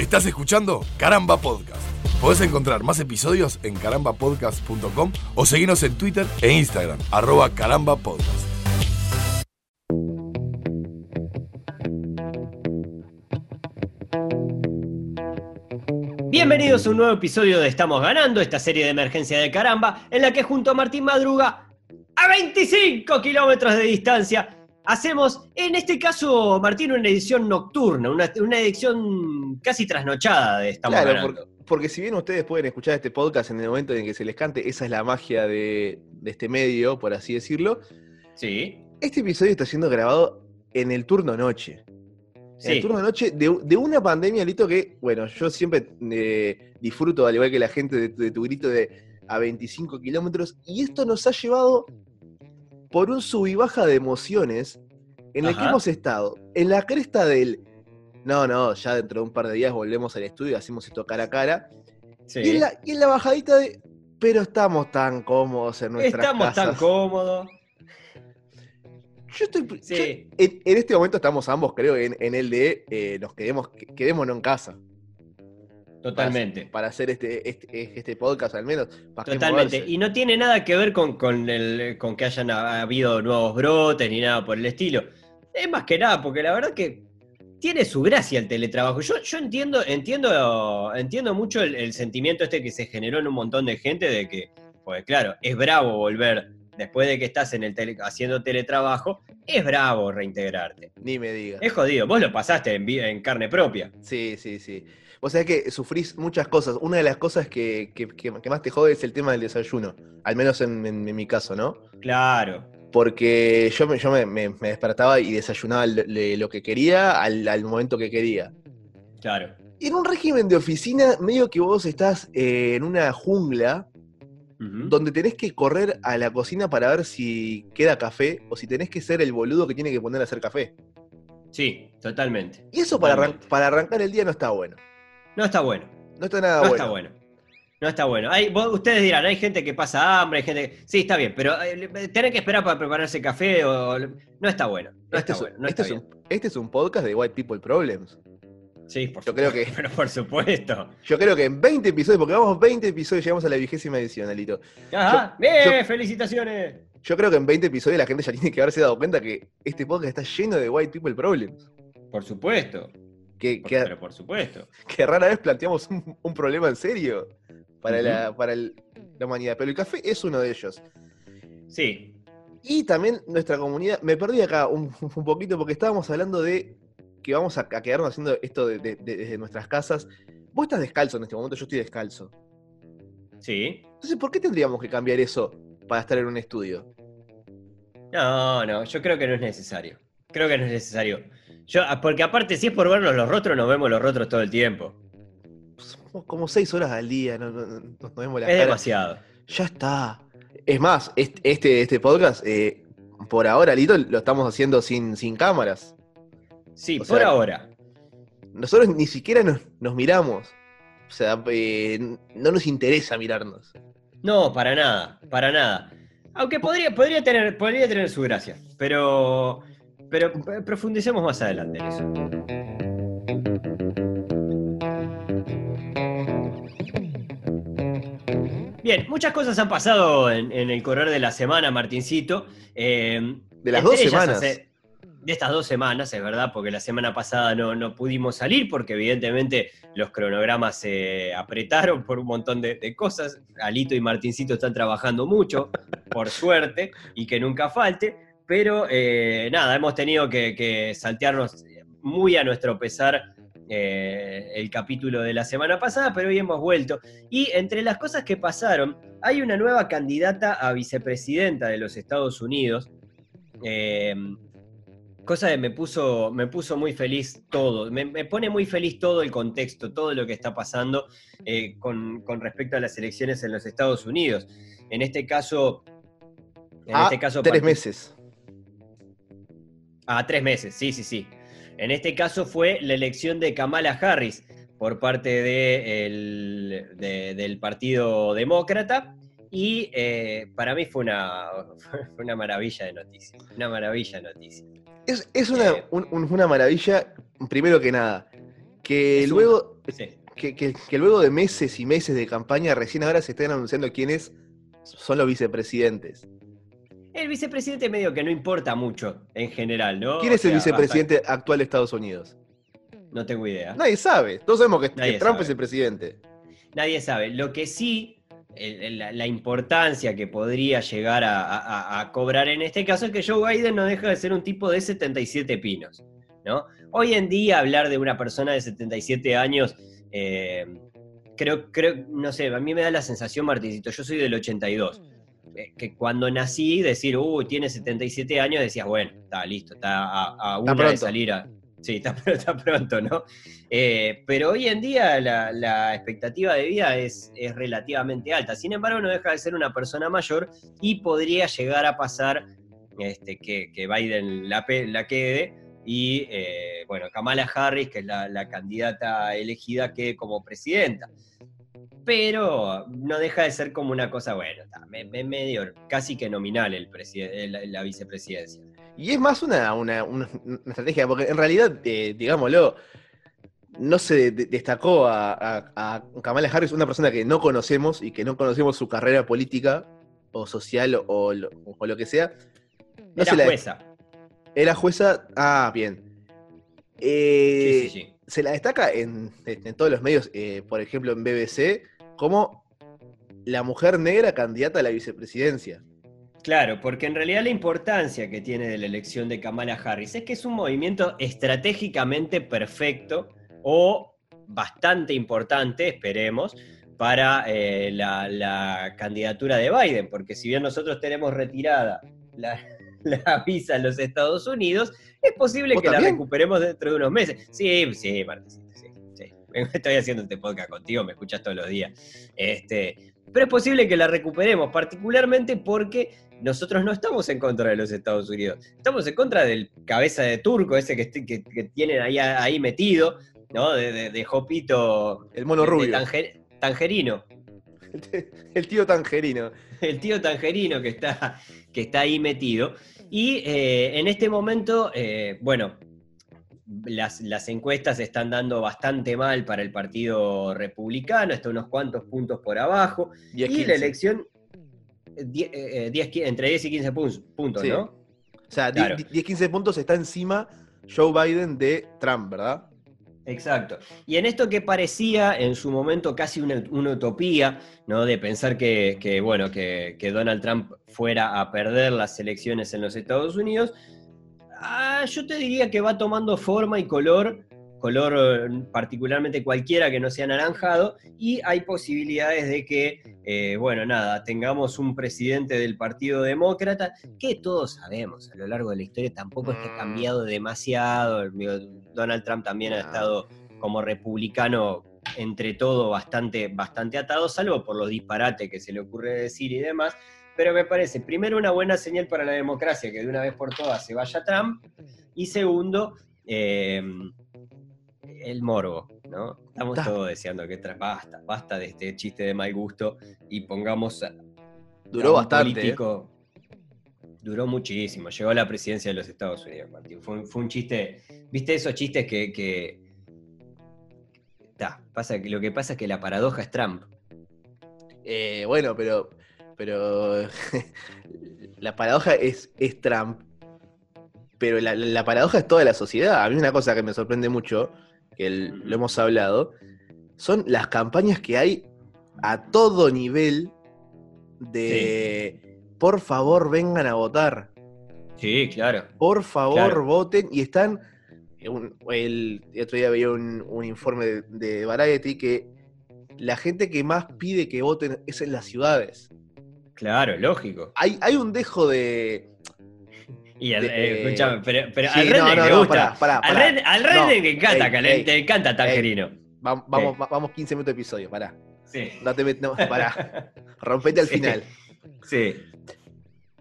Estás escuchando Caramba Podcast. Podés encontrar más episodios en carambapodcast.com o seguirnos en Twitter e Instagram, arroba carambapodcast. Bienvenidos a un nuevo episodio de Estamos Ganando, esta serie de emergencia de caramba, en la que junto a Martín Madruga, a 25 kilómetros de distancia, hacemos, en este caso, Martín, una edición nocturna, una, una edición casi trasnochada de Estamos Claro, porque, porque si bien ustedes pueden escuchar este podcast en el momento en que se les cante, esa es la magia de, de este medio, por así decirlo. Sí, Este episodio está siendo grabado en el turno noche. En el sí. turno noche de, de una pandemia, Lito, que, bueno, yo siempre eh, disfruto, al igual que la gente, de, de tu grito de a 25 kilómetros. Y esto nos ha llevado por un sub y baja de emociones en el que hemos estado en la cresta del. No, no, ya dentro de un par de días volvemos al estudio y hacemos esto cara a cara. sí. Y, en la, y en la bajadita de. Pero estamos tan cómodos en nuestras Estamos tan cómodos. Yo estoy. yo- Sí. en, en este momento estamos ambos, creo, en, en el de eh, nos quedemos, que- quedémonos en casa. Totalmente. Para hacer este, este, este podcast al menos. ¿para qué Totalmente. Y no tiene nada que ver con, con, el, con que hayan ha- habido nuevos brotes ni nada por el estilo. Es más que nada, porque la verdad que tiene su gracia el teletrabajo. Yo, yo entiendo, entiendo, entiendo mucho el, el sentimiento este que se generó en un montón de gente de que, pues claro, es bravo volver después de que estás en el tele- haciendo teletrabajo, es bravo reintegrarte. Ni me digas. Es jodido, vos lo pasaste en carne propia. Sí, sí, sí. O sea que sufrís muchas cosas. Una de las cosas que, que- más te jode es el tema del desayuno. Al menos en, en- en mi caso, ¿no? Claro. Porque yo me, yo me, me- me despertaba y desayunaba le- lo que quería al, al momento que quería. Claro. Y en un régimen de oficina, medio que vos estás eh, en una jungla donde tenés que correr a la cocina para ver si queda café o si tenés que ser el boludo que tiene que poner a hacer café. Sí, totalmente. Y eso para, arran- para arrancar el día no está bueno. No está bueno. No está nada No bueno. está bueno. No está bueno. Hay, vos- ustedes dirán, hay gente que pasa hambre, hay gente que... Sí, está bien, pero eh, tener que esperar para prepararse café o... No está bueno. No Este, está es, bueno. No este está es un, este es un podcast de White People Problems. Sí, por yo creo que- Pero por supuesto. Yo creo que en 20 episodios, porque vamos 20 episodios, llegamos a la vigésima edición, Alito. Ajá. Yo- ¡Eh! yo- ¡Felicitaciones! Yo creo que en 20 episodios la gente ya tiene que haberse dado cuenta que este podcast está lleno de White People Problems. Por supuesto. Que, pero por supuesto. que rara vez planteamos un, un problema en serio para, la, para el- la humanidad. Pero el café es uno de ellos. Sí. Y también nuestra comunidad, me perdí acá un, un poquito porque estábamos hablando de que vamos a, a quedarnos haciendo esto de- de- de- desde nuestras casas. Vos estás descalzo en este momento, yo estoy descalzo. Sí. Entonces, ¿por qué tendríamos que cambiar eso para estar en un estudio? No, no, yo creo que no es necesario. Creo que no es necesario. Yo, ah, porque aparte, si es por vernos los rostros, nos vemos los rostros todo el tiempo. Somos como seis horas al día, no, no- no- nos vemos la Es cara. demasiado. Ya está. Es más, est- este, este podcast, eh, por ahora, Lito, lo estamos haciendo sin, sin cámaras. Sí, O por sea, ahora. Nosotros ni siquiera nos, nos miramos. O sea, eh, no nos interesa mirarnos. No, para nada, para nada. Aunque podría, podría, tener, podría tener su gracia, pero, pero p- profundicemos más adelante en eso. Bien, muchas cosas han pasado en, en el correr de la semana, Martincito. Eh, De las dos semanas. hace- de estas dos semanas, es verdad, porque la semana pasada no, no pudimos salir porque evidentemente los cronogramas se apretaron por un montón de, de cosas. Alito y Martincito están trabajando mucho, por suerte, y que nunca falte. Pero eh, nada, hemos tenido que, que saltearnos muy a nuestro pesar eh, el capítulo de la semana pasada, pero hoy hemos vuelto. Y entre las cosas que pasaron, hay una nueva candidata a vicepresidenta de los Estados Unidos. eh, cosa que me puso, me puso muy feliz todo. Me, me pone muy feliz todo el contexto, todo lo que está pasando eh, con, con respecto a las elecciones en los Estados Unidos. En este caso. En Ah, este caso tres meses. A tres meses, sí, sí, sí. En este caso fue la elección de Kamala Harris por parte de el- de- del Partido Demócrata. Y eh, para mí fue una, fue una maravilla de noticia. Una maravilla de noticia. Es, es una, Eh. un- un- una maravilla, primero que nada, que un- luego, Sí. que, que- que luego de meses y meses de campaña, recién ahora se están anunciando quiénes son los vicepresidentes. El vicepresidente medio que no importa mucho en general, ¿no? ¿Quién O es el vicepresidente actual de Estados Unidos? No tengo idea. Nadie sabe. Todos sabemos que, Trump sabe. es el presidente. Nadie sabe. Lo que sí, el- la, la importancia que podría llegar a, a- a cobrar en este caso es que Joe Biden no deja de ser un tipo de 77 pinos, ¿no? Hoy en día hablar de una persona de 77 años, eh, creo, creo, no sé, a mí me da la sensación, Martincito, yo soy del 82, eh, que cuando nací decir, uy, tiene 77 años, decías, bueno, está listo, está a, a una de salir a... Sí, está, está pronto, ¿no? Eh, pero hoy en día la, la expectativa de vida es, es relativamente alta. Sin embargo, no deja de ser una persona mayor y podría llegar a pasar este, que, que Biden la, la quede y, eh, bueno, Kamala Harris, que es la, la candidata elegida, quede como presidenta. Pero no deja de ser como una cosa, bueno, está, me- me- medio, casi que nominal el la, la vicepresidencia. Y es más una, una- una- estrategia, porque en realidad, eh, digámoslo, no se de- destacó a, a- a Kamala Harris, una persona que no conocemos y que no conocemos su carrera política o social o, lo, o lo que sea. No Era se la- jueza. Era jueza. Ah, bien. Eh, Sí, sí, sí. Se la destaca en, todos los medios, eh, por ejemplo en BBC, como la mujer negra candidata a la vicepresidencia. Claro, porque en realidad la importancia que tiene de la elección de Kamala Harris es que es un movimiento estratégicamente perfecto o bastante importante, esperemos, para eh, la, la candidatura de Biden, porque si bien nosotros tenemos retirada la, la visa en los Estados Unidos, es posible ¿Vos que la recuperemos dentro de unos meses. Sí, sí, Martín, sí, sí. Estoy haciendo este podcast contigo, me escuchas todos los días. Este, pero es posible que la recuperemos, particularmente porque nosotros no estamos en contra de los Estados Unidos. Estamos en contra del cabeza de turco, ese que, que- que tienen ahí, ahí metido, ¿no? De, de, de Jopito. El mono de- de rubio. Tanger- tangerino. El tío tangerino. El tío tangerino que está, que está ahí metido. Y eh, en este momento, eh, bueno, las, las encuestas están dando bastante mal para el Partido Republicano, está unos cuantos puntos por abajo. 10, y 15. la elección, eh, die- eh, 10, qui- entre 10 y 15 puntos, puntos Sí. ¿no? O sea, Claro. 10-15 puntos está encima Joe Biden de Trump, ¿verdad? Exacto. Y en esto que parecía en su momento casi una, una utopía, ¿no? De pensar que, que, bueno, que, Donald Trump fuera a perder las elecciones en los Estados Unidos, ah, yo te diría que va tomando forma y color, color eh, particularmente cualquiera que no sea anaranjado, y hay posibilidades de que, eh, bueno, nada, tengamos un presidente del Partido Demócrata, que todos sabemos a lo largo de la historia tampoco es que ha cambiado demasiado. Digo, Donald Trump también ha estado como republicano entre todo bastante, bastante atado, salvo por los disparates que se le ocurre decir y demás. Pero me parece, primero, una buena señal para la democracia, que de una vez por todas se vaya Trump. Y segundo, eh, el morbo, ¿no? Estamos Ta. todos deseando que basta, basta de este chiste de mal gusto y pongamos Duró bastante. ¿eh? político- Duró muchísimo. Llegó a la presidencia de los Estados Unidos, Martín. Fue, un- fue un chiste. ¿Viste esos chistes que. que... Ta, pasa, que lo que pasa es que la paradoja es Trump. Eh, bueno, pero. Pero. la paradoja es, es Trump. Pero la, la paradoja es toda la sociedad. A mí una cosa que me sorprende mucho, que el- lo hemos hablado, son las campañas que hay a todo nivel de por favor vengan a votar. Sí, claro. Por favor, Claro. voten. Y están. un- el, el otro día veía un, un informe de, de Variety que la gente que más pide que voten es en las ciudades. Claro, lógico. Hay, hay un dejo de. Y al, De- eh, pero, pero Sí, al redneck no, le no, gusta. pará, pará, al pará. red- al redneck No, le encanta, ey, le, ey, te encanta Tangerino. Va- Vamos, va- vamos 15 minutos de episodio, pará. Sí. No te met- no, pará. Rompete al Sí. final. Sí.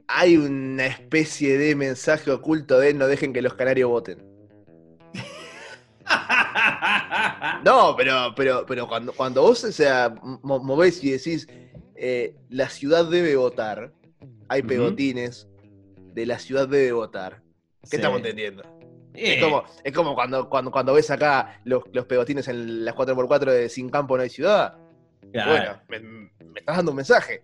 Hay una especie de mensaje oculto de no dejen que los canarios voten. No, pero, pero, pero cuando, cuando vos o sea, mo- movés y decís eh, la ciudad debe votar, hay pegotines de la ciudad debe votar. ¿Qué Sí. estamos entendiendo? Es Eh, como, es como cuando, cuando, cuando ves acá los, los pegotines en las 4x4 de Sin Campo No hay Ciudad. claro. Bueno, me, me estás dando un mensaje.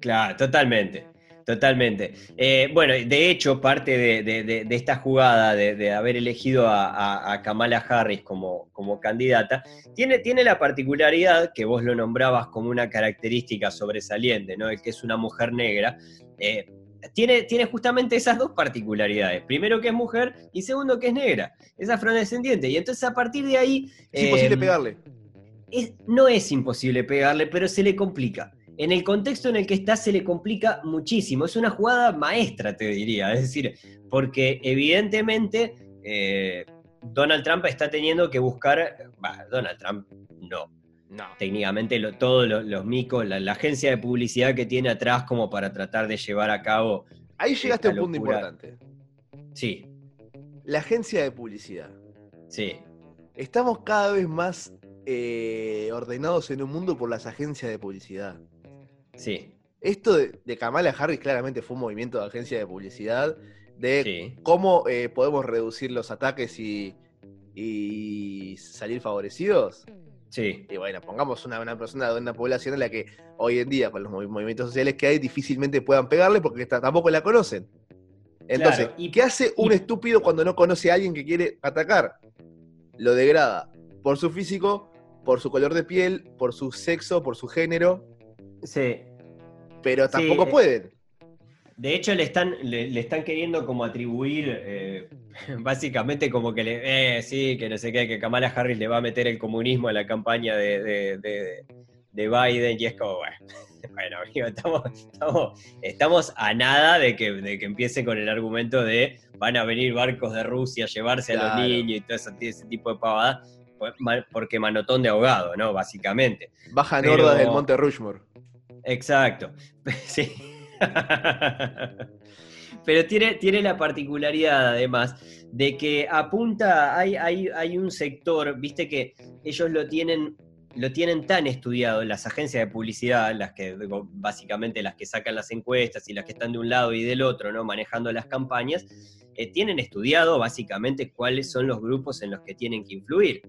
Claro, totalmente. Totalmente. Eh, bueno, de hecho, parte de, de- de- de esta jugada de, de haber elegido a, a- a Kamala Harris como, como candidata, tiene, tiene la particularidad que vos lo nombrabas como una característica sobresaliente, ¿no? El que es una mujer negra. eh, tiene, tiene justamente esas dos particularidades. Primero que es mujer y segundo que es negra. Es afrodescendiente. Y entonces a partir de ahí... Es imposible eh, pegarle. es- no es imposible pegarle, pero se le complica. En el contexto en el que está se le complica muchísimo. Es una jugada maestra, te diría. Es decir, porque evidentemente eh, Donald Trump está teniendo que buscar, bah, Donald Trump no, No. técnicamente lo- todos los, los micos, la, la agencia de publicidad que tiene atrás como para tratar de llevar a cabo, Ahí llegaste a un punto importante. sí, La agencia de publicidad. sí, Estamos cada vez más eh, ordenados en un mundo por las agencias de publicidad. sí, Esto de, de Kamala Harris claramente fue un movimiento de agencia de publicidad de sí, cómo eh, podemos reducir los ataques y, y salir favorecidos. Sí, Y bueno, pongamos una, una persona de una población en la que hoy en día, con los movi- movimientos sociales que hay, difícilmente puedan pegarle porque tampoco la conocen. Entonces, Claro, y- ¿qué hace un estúpido cuando no conoce a alguien que quiere atacar? Lo degrada por su físico, por su color de piel, por su sexo, por su género, sí. pero Sí, tampoco eh, pueden. De hecho, le están, le, le están queriendo como atribuir, eh, básicamente como que le, eh, sí, que no sé qué, que Kamala Harris le va a meter el comunismo a la campaña de, de- de- de Biden, y es como, bueno, bueno, amigo, estamos, estamos, estamos a nada de que, de que empiece con el argumento de van a venir barcos de Rusia a llevarse a los niños y todo ese, ese tipo de pavada, pues, porque manotón de ahogado, ¿no? Básicamente. Bajan pero- hordas del Monte Rushmore. Exacto. Sí. Pero tiene, tiene la particularidad, además, de que apunta, hay, hay, hay un sector, viste que ellos lo tienen, lo tienen tan estudiado, las agencias de publicidad, las que básicamente las que sacan las encuestas y las que están de un lado y del otro, ¿no? Manejando las campañas, eh, tienen estudiado básicamente cuáles son los grupos en los que tienen que influir.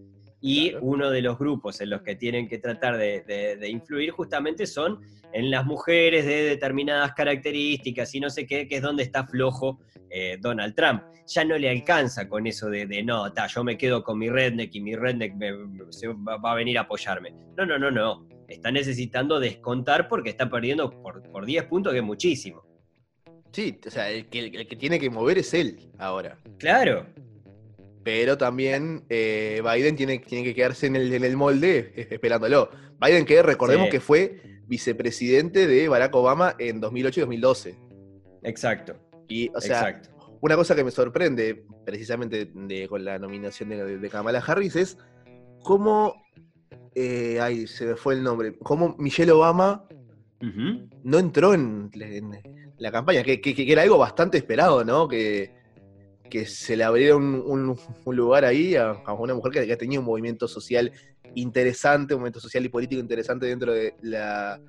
Y Claro. uno de los grupos en los que tienen que tratar de, de- de influir justamente son en las mujeres de determinadas características y no sé qué, que es donde está flojo eh, Donald Trump. Ya no le alcanza con eso de, de, no, ta, yo me quedo con mi redneck y mi redneck me- me- se va, va a venir a apoyarme. No, no, no, no. Está necesitando descontar porque está perdiendo por, por 10 puntos, que es muchísimo. Sí, o sea, el que, el que tiene que mover es él ahora. Claro, Pero también eh, Biden tiene, tiene que quedarse en el, en el molde eh, esperándolo. Biden, que recordemos Sí. que fue vicepresidente de Barack Obama en 2008 y 2012. exacto. Y, o sea, exacto. una cosa que me sorprende precisamente de- con la nominación de, de Kamala Harris es cómo. eh, ay, se me fue el nombre. Cómo Michelle Obama no entró en, en la campaña, que, que- que era algo bastante esperado, ¿no? Que, que se le abriera un, un- un lugar ahí a, a una mujer que, que tenía un movimiento social interesante, un movimiento social y político interesante dentro de la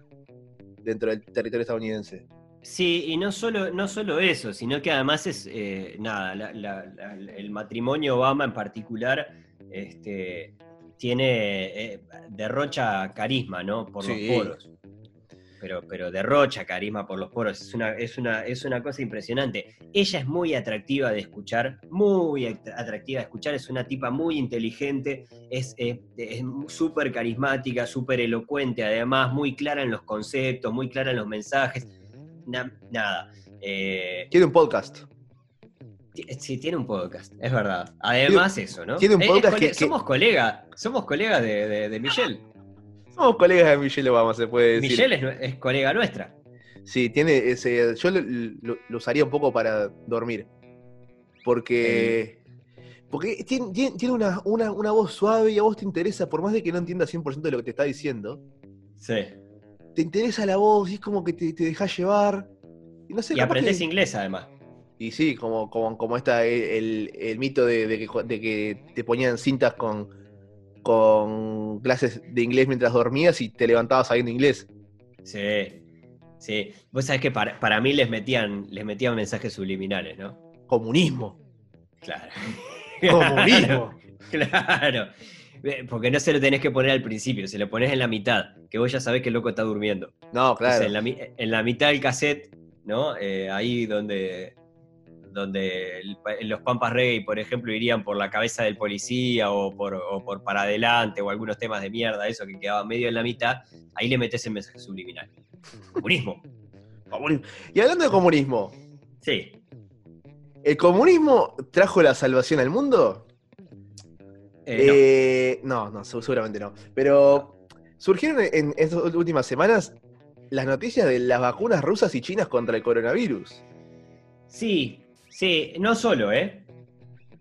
dentro del territorio estadounidense. Sí, y no solo, no solo eso, sino que además es, eh, nada, la- la- la- el matrimonio Obama en particular este, tiene, eh, derrocha carisma, ¿no? Por Sí. los poros. Pero, pero derrocha carisma por los poros, es una, es, una, es una cosa impresionante. Ella es muy atractiva de escuchar, muy act- atractiva de escuchar, es una tipa muy inteligente, es eh, es súper carismática, súper elocuente, además, muy clara en los conceptos, muy clara en los mensajes. Na- nada. eh, Tiene un podcast. ti- sí, tiene un podcast, es verdad. Además, eso, ¿no? tiene un Eh, es podcast que- Somos colegas, somos colegas de, de- de Michelle. Somos colegas de Michelle Obama, se puede decir. Michelle es, colega nuestra. Sí, tiene ese. Yo lo, lo- lo usaría un poco para dormir. Porque. Porque tiene, una, una- una voz suave y a vos te interesa, por más de que no entiendas 100% de lo que te está diciendo, Sí. te interesa la voz y es como que te, te dejas llevar. Y no sé, Y aprendes que- inglés, además. Y sí, como, como, como está el, el mito de, de que, de que te ponían cintas con, con clases de inglés mientras dormías y te levantabas sabiendo inglés. Sí. Sí. Vos sabés que para, para mí les metían, les metían mensajes subliminales, ¿no? Comunismo. Claro. Comunismo. Claro. Porque no se lo tenés que poner al principio, se lo pones en la mitad, que vos ya sabés que el loco está durmiendo. No, claro. en, la, en la mitad del cassette, ¿no? Eh, ahí donde, donde los Pampas Reggae, por ejemplo, irían por la cabeza del policía o por, o por para adelante o algunos temas de mierda, eso que quedaba medio en la mitad, ahí le metes el mensaje subliminal. Comunismo. Y hablando de comunismo, Sí. ¿el comunismo trajo la salvación al mundo? Eh, no. Eh, no. no, se- seguramente no. Pero surgieron en estas últimas semanas las noticias de las vacunas rusas y chinas contra el coronavirus. Sí, sí, no solo, ¿eh?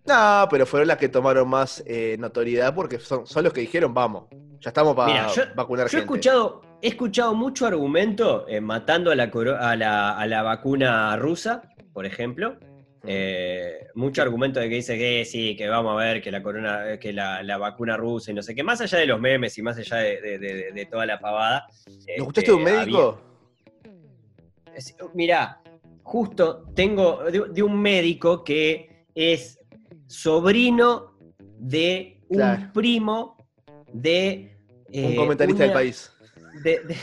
No, pero fueron las que tomaron más eh, notoriedad porque son, son los que dijeron, vamos, ya estamos para yo- vacunar Yo he gente. escuchado, he escuchado mucho argumento eh, matando a la, a, la, a la vacuna rusa, por ejemplo. Eh, mucho argumento de que dice que sí, que vamos a ver que la corona, que la, la vacuna rusa y no sé qué, más allá de los memes y más allá de, de- de- de toda la pavada. ¿Lo escuchaste de un este, médico? había- Mirá, justo tengo de, de un médico que es sobrino de un Claro. primo de un eh, comentarista del una- país. de,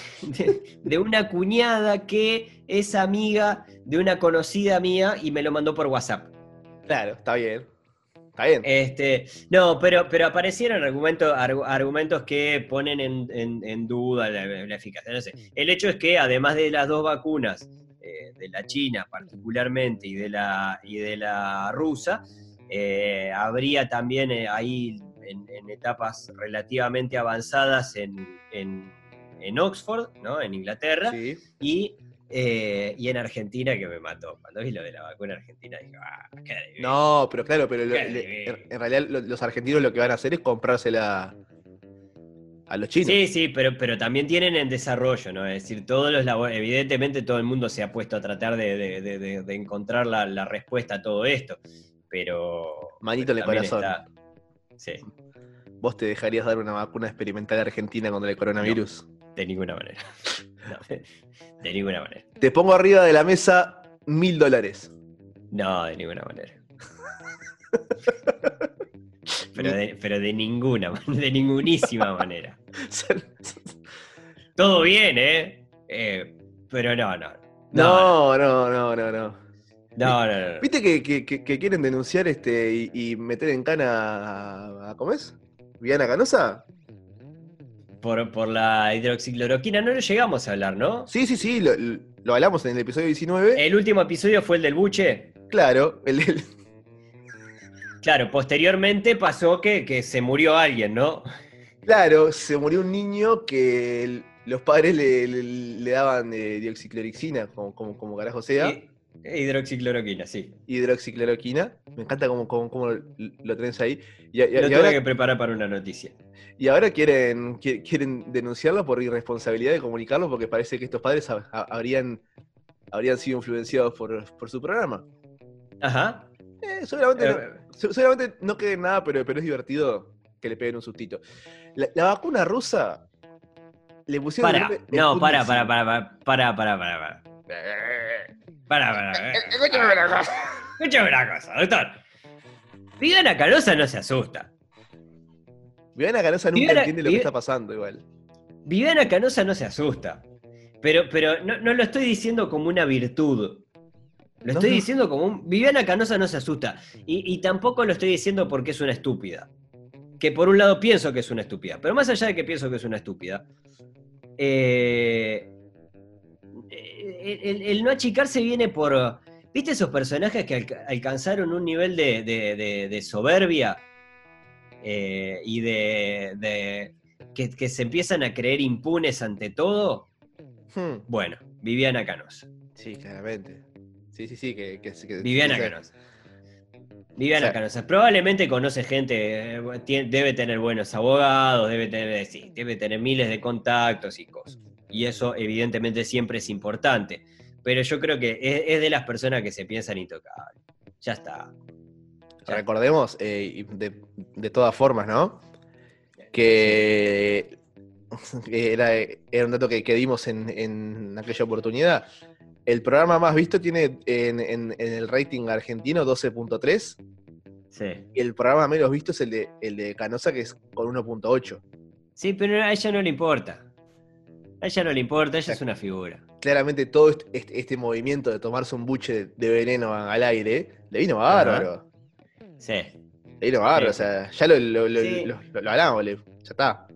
de- una cuñada que es amiga de una conocida mía y me lo mandó por WhatsApp. Claro, está bien. Está bien. Este, no, pero, pero aparecieron argumentos, argu- argumentos que ponen en, en- en duda la, la eficacia. No sé. El hecho es que además de las dos vacunas, de la China particularmente y de la, y de la rusa, eh, habría también eh, ahí en, en etapas relativamente avanzadas en, en- en Oxford, ¿no? en Inglaterra, Sí. y, eh, y en Argentina que me mató. Cuando vi lo de la vacuna argentina dije, ah, qué divino". No, pero claro, pero lo- le- en, realidad lo- los argentinos lo que van a hacer es comprársela a los chinos. Sí, sí, pero, pero también tienen en desarrollo, ¿no? Es decir, todos los evidentemente todo el mundo se ha puesto a tratar de, de- de- de- de encontrar la, la respuesta a todo esto. Pero. Manito en el corazón. está- Sí, ¿Vos te dejarías dar una vacuna experimental argentina contra el coronavirus? de ninguna manera. No, de ninguna manera. Te pongo arriba de la mesa mil dólares. No, de ninguna manera. Pero de, pero de ninguna, de ningunísima manera. Todo bien, ¿eh? Eh, pero no, no. No, no, no, no, no. No, no, no. no. ¿Viste que, que- quieren denunciar este y, y meter en cana a, a- ¿cómo es? ¿Viana Canosa? Por, por la hidroxicloroquina no lo llegamos a hablar, ¿no? Sí, sí, sí, lo, lo hablamos en el episodio 19. El último episodio fue el del buche. Claro, el, el- Claro, posteriormente pasó que, que se murió alguien, ¿no? claro, se murió un niño que el- los padres le, le- le daban eh, dioxiclorixina, como, como, como carajo sea, Y- hidroxicloroquina, sí. hidroxicloroquina. Me encanta cómo, cómo- cómo lo, lo tenés ahí. Y, y- Lo y tuve ahora, que preparar para una noticia. y ahora quieren, qui- quieren denunciarlo por irresponsabilidad de comunicarlo porque parece que estos padres ha- ha- habrían, habrían sido influenciados por, por su programa. Ajá. Eh, seguramente, no, Eh, se- seguramente no quede nada, pero, pero es divertido que le peguen un sustito. La, la vacuna rusa le pusieron. el para, no, para, para, para, para, para, para, para. Para, para, para. Escúchame una cosa. Escúchame una cosa, doctor. Viviana Canosa no se asusta. Viviana Canosa nunca Viviana- entiende lo que está pasando, igual. Viviana Canosa no se asusta. Pero, pero no, no lo estoy diciendo como una virtud. Lo No, estoy diciendo como un. Viviana Canosa no se asusta. Y, y tampoco lo estoy diciendo porque es una estúpida. Que por un lado pienso que es una estúpida. Pero más allá de que pienso que es una estúpida. eh, el, el- el no achicarse viene por. ¿Viste esos personajes que alca- alcanzaron un nivel de, de- de- de soberbia? eh, y de. de- que, que se empiezan a creer impunes ante todo. Hmm, Bueno, Viviana Canosa. Sí, claramente. Sí, sí, sí. Que, que, que- Viviana que- Canosa. Viviana O sea- Canosa. Probablemente conoce gente, eh, tie- debe tener buenos abogados, debe tener, sí, debe tener miles de contactos y cosas. Y eso evidentemente siempre es importante. Pero yo creo que es, es de las personas que se piensan intocables. Ya está. Ya. Recordemos, eh, de, de todas formas, ¿no? Que era, era un dato que, que dimos en, en aquella oportunidad. El programa más visto tiene en, en- en el rating argentino 12.3 Sí. Y el programa menos visto es el de, el de Canosa, que es con 1.8. Sí, pero a ella no le importa. A ella no le importa, ella es una figura. Claramente todo este, movimiento de tomarse un buche de, veneno al aire le vino bárbaro. Sí. Le vino bárbaro, Sí. o sea, ya lo, lo, lo- Sí. hablamos, ya está.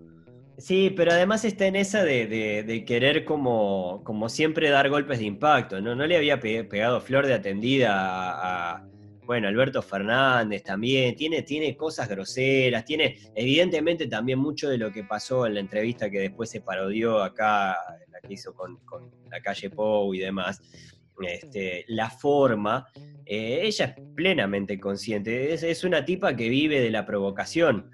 Sí, pero además está en esa de, de- de querer como, como siempre dar golpes de impacto, ¿no? No le había pe- pegado flor de atendida a, bueno, Alberto Fernández también, tiene, tiene cosas groseras, tiene evidentemente también mucho de lo que pasó en la entrevista que después se parodió acá, la que hizo con, con la calle Pou y demás. Este, la forma, eh, ella es plenamente consciente, es una tipa que vive de la provocación.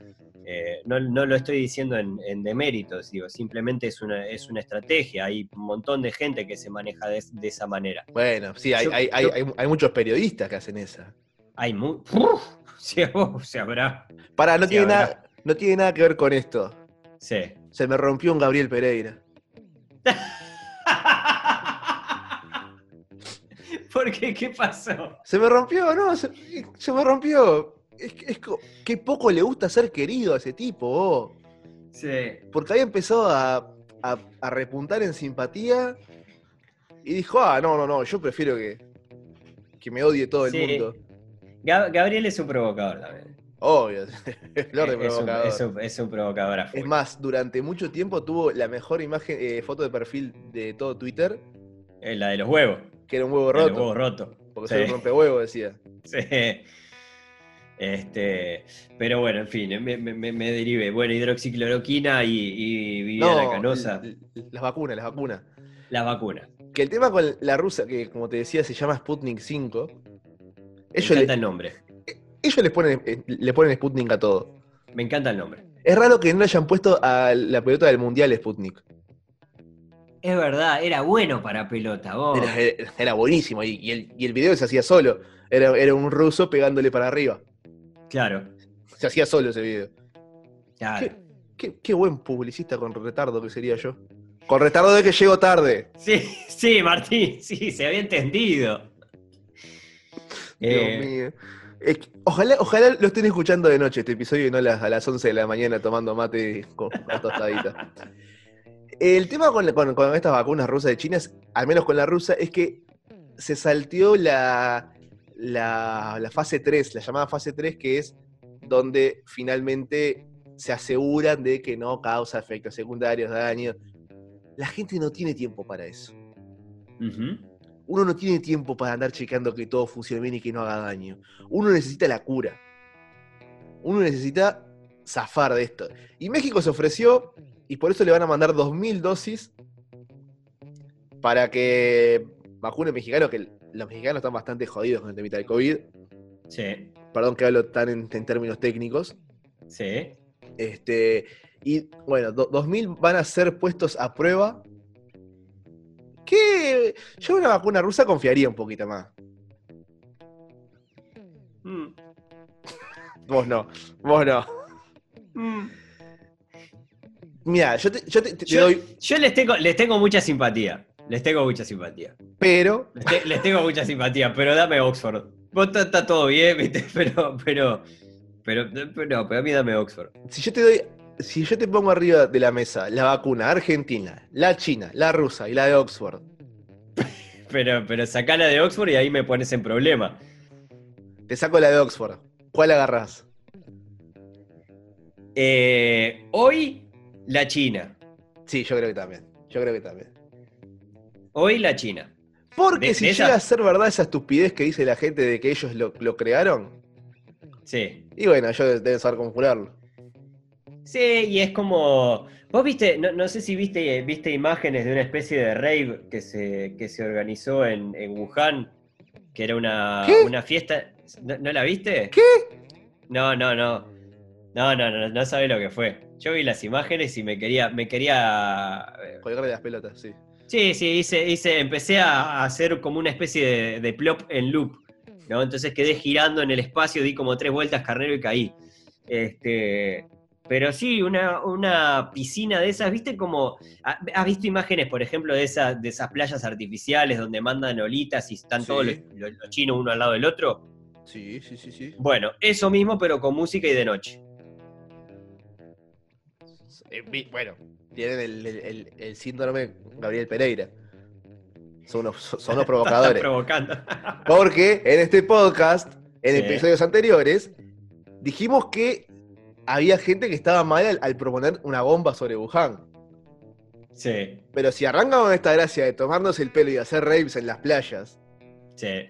Eh, no, no lo estoy diciendo en, en deméritos, digo, simplemente es una, es una estrategia. Hay un montón de gente que se maneja de, de esa manera. Bueno, sí, hay, Yo- hay, hay, yo- hay- hay muchos periodistas que hacen esa. Hay mu ¡Uf! Sí, oh, se habrá. Para, no, tiene habrá. nada, no tiene nada que ver con esto. Sí. Se me rompió un Gabriel Pereira. ¿Por qué? ¿Qué pasó? Se me rompió, no, se, se me rompió. Es, que- es qué poco le gusta ser querido a ese tipo, vos. Sí. Porque había empezado a, a- a repuntar en simpatía y dijo, ah, no, no, no, yo prefiero que, que me odie todo el mundo. Gab- Gabriel es un provocador también. Obvio, es flor de es, un, provocador. es un- es un provocador a. Es más, durante mucho tiempo tuvo la mejor imagen, eh, foto de perfil de todo Twitter, Eh, La de los huevos. que era un huevo la de los roto. Porque Sí. soy un rompehuevo, decía. Sí. Este, pero bueno, en fin, me, me, me-. Bueno, hidroxicloroquina y, y Viviana Canosa, las vacunas, las vacunas. las vacunas. Que el tema con la rusa, que como te decía se llama Sputnik 5, Me encanta le- el nombre. ellos les ponen, eh, le ponen Sputnik a todo. Me encanta el nombre. Es raro que no le hayan puesto a la pelota del mundial Sputnik. Es verdad, era bueno para pelota, vos. Era buenísimo. Y, y el, y el video se hacía solo. Era, era un ruso pegándole para arriba. Claro, Se hacía solo ese video. claro. ¿Qué, qué- qué buen publicista con retardo que sería yo. Con retardo de que llego tarde. Sí, sí, Martín, sí, se había entendido. Dios Eh, mío. Ojalá, ojalá lo estén escuchando de noche este episodio y no a las, a las 11 de la mañana tomando mate con una tostadita. El tema con, con- con estas vacunas rusas de China, es- al menos con la rusa, es que se salteó la, la, la fase 3, la llamada fase 3, que es donde finalmente se aseguran de que no causa efectos secundarios, daños. La gente no tiene tiempo para eso. Uno no tiene tiempo para andar chequeando que todo funcione bien y que no haga daño. Uno necesita la cura. Uno necesita zafar de esto. Y México se ofreció y por eso le van a mandar 2.000 dosis para que vacune mexicanos, que los mexicanos están bastante jodidos con el temita del COVID. Sí, Perdón que hablo tan en, en términos técnicos. sí. Este, y bueno, do- 2.000 van a ser puestos a prueba. Que yo una vacuna rusa confiaría un poquito más. Mm, Vos no, vos no. mm. Mira, yo te, yo te- te Yo, doy, yo les, tengo, les tengo mucha simpatía. Les tengo mucha simpatía. pero Les, te- les tengo mucha simpatía, pero dame Oxford. Vos está, todo bien, ¿viste? Pero, pero, pero, pero no, pero a mí dame Oxford. si yo te doy, si yo te pongo arriba de la mesa la vacuna argentina, la china, la rusa y la de Oxford, Pero, pero sacala de Oxford y ahí me pones en problema. te saco la de Oxford, ¿cuál agarrás? Eh, hoy, la China. Sí, yo creo que también. Yo creo que también. Hoy, la China. Porque De- si de llega esa- a ser verdad esa estupidez que dice la gente de que ellos lo, lo crearon, Sí. y bueno, ellos deben saber cómo curarlo. Sí, y es como. Vos viste, no, no sé si viste, viste imágenes de una especie de rave que se, que se organizó en, en Wuhan, que era una, una fiesta. ¿No, no la viste? ¿Qué? No, no, no. No, no, no, no sabés lo que fue. Yo vi las imágenes y me quería, me quería. eh, Colgarle las pelotas, sí. Sí, sí, hice, hice, empecé a hacer como una especie de, de plop en loop. ¿no? Entonces quedé girando en el espacio, di como tres vueltas carnero y caí. Este, pero sí, una, una piscina de esas, ¿viste como. ha- ¿Has visto imágenes, por ejemplo, de esas, de esas playas artificiales donde mandan olitas y están Sí. todos los, los- los chinos uno al lado del otro? Sí, sí, sí, sí. Bueno, eso mismo, pero con música y de noche. Eh, bueno, tienen el, el- el- el síndrome Gabriel Pereira. Son unos, son unos provocadores. provocando. Porque en este podcast, en Sí. episodios anteriores, dijimos que había gente que estaba mal al, al proponer una bomba sobre Wuhan. sí, Pero si arrancan con esta gracia de tomarnos el pelo y hacer raves en las playas, sí.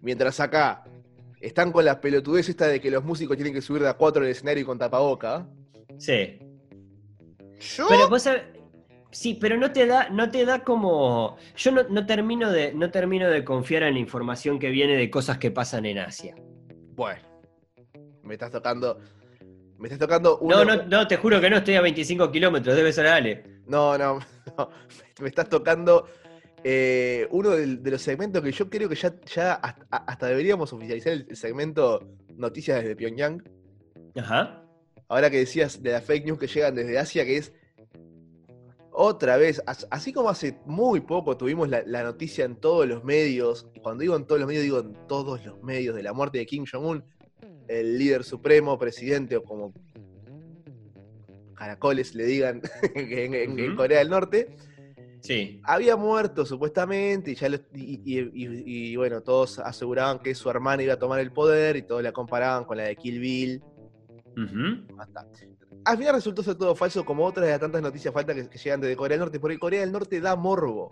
mientras acá están con la pelotudez esta de que los músicos tienen que subir de a cuatro al escenario y con tapaboca, Sí. Yo... Pero vos sabés- sí, pero no te da, no te da como. Yo no, no termino de, no termino de confiar en la información que viene de cosas que pasan en Asia. Bueno, me estás tocando... Me estás tocando No, una- no, no, te juro que no estoy a 25 kilómetros, debe ser Ale. No, no, no. Me estás tocando eh, uno de, los segmentos que yo creo que ya, ya hasta, hasta deberíamos oficializar el segmento Noticias desde Pyongyang. Ajá. Ahora que decías de las fake news que llegan desde Asia, que es otra vez, as- así como hace muy poco tuvimos la, la noticia en todos los medios, y cuando digo en todos los medios, digo en todos los medios de la muerte de Kim Jong-un, el líder supremo, presidente o como caracoles le digan en, en- en Ujú. Corea del Norte, Sí. había muerto supuestamente y ya lo- y- y, bueno, todos aseguraban que su hermana iba a tomar el poder y todos la comparaban con la de Kill Bill. Al final resultó ser todo falso, como otras de las tantas noticias falsas que, que llegan desde Corea del Norte, porque Corea del Norte da morbo.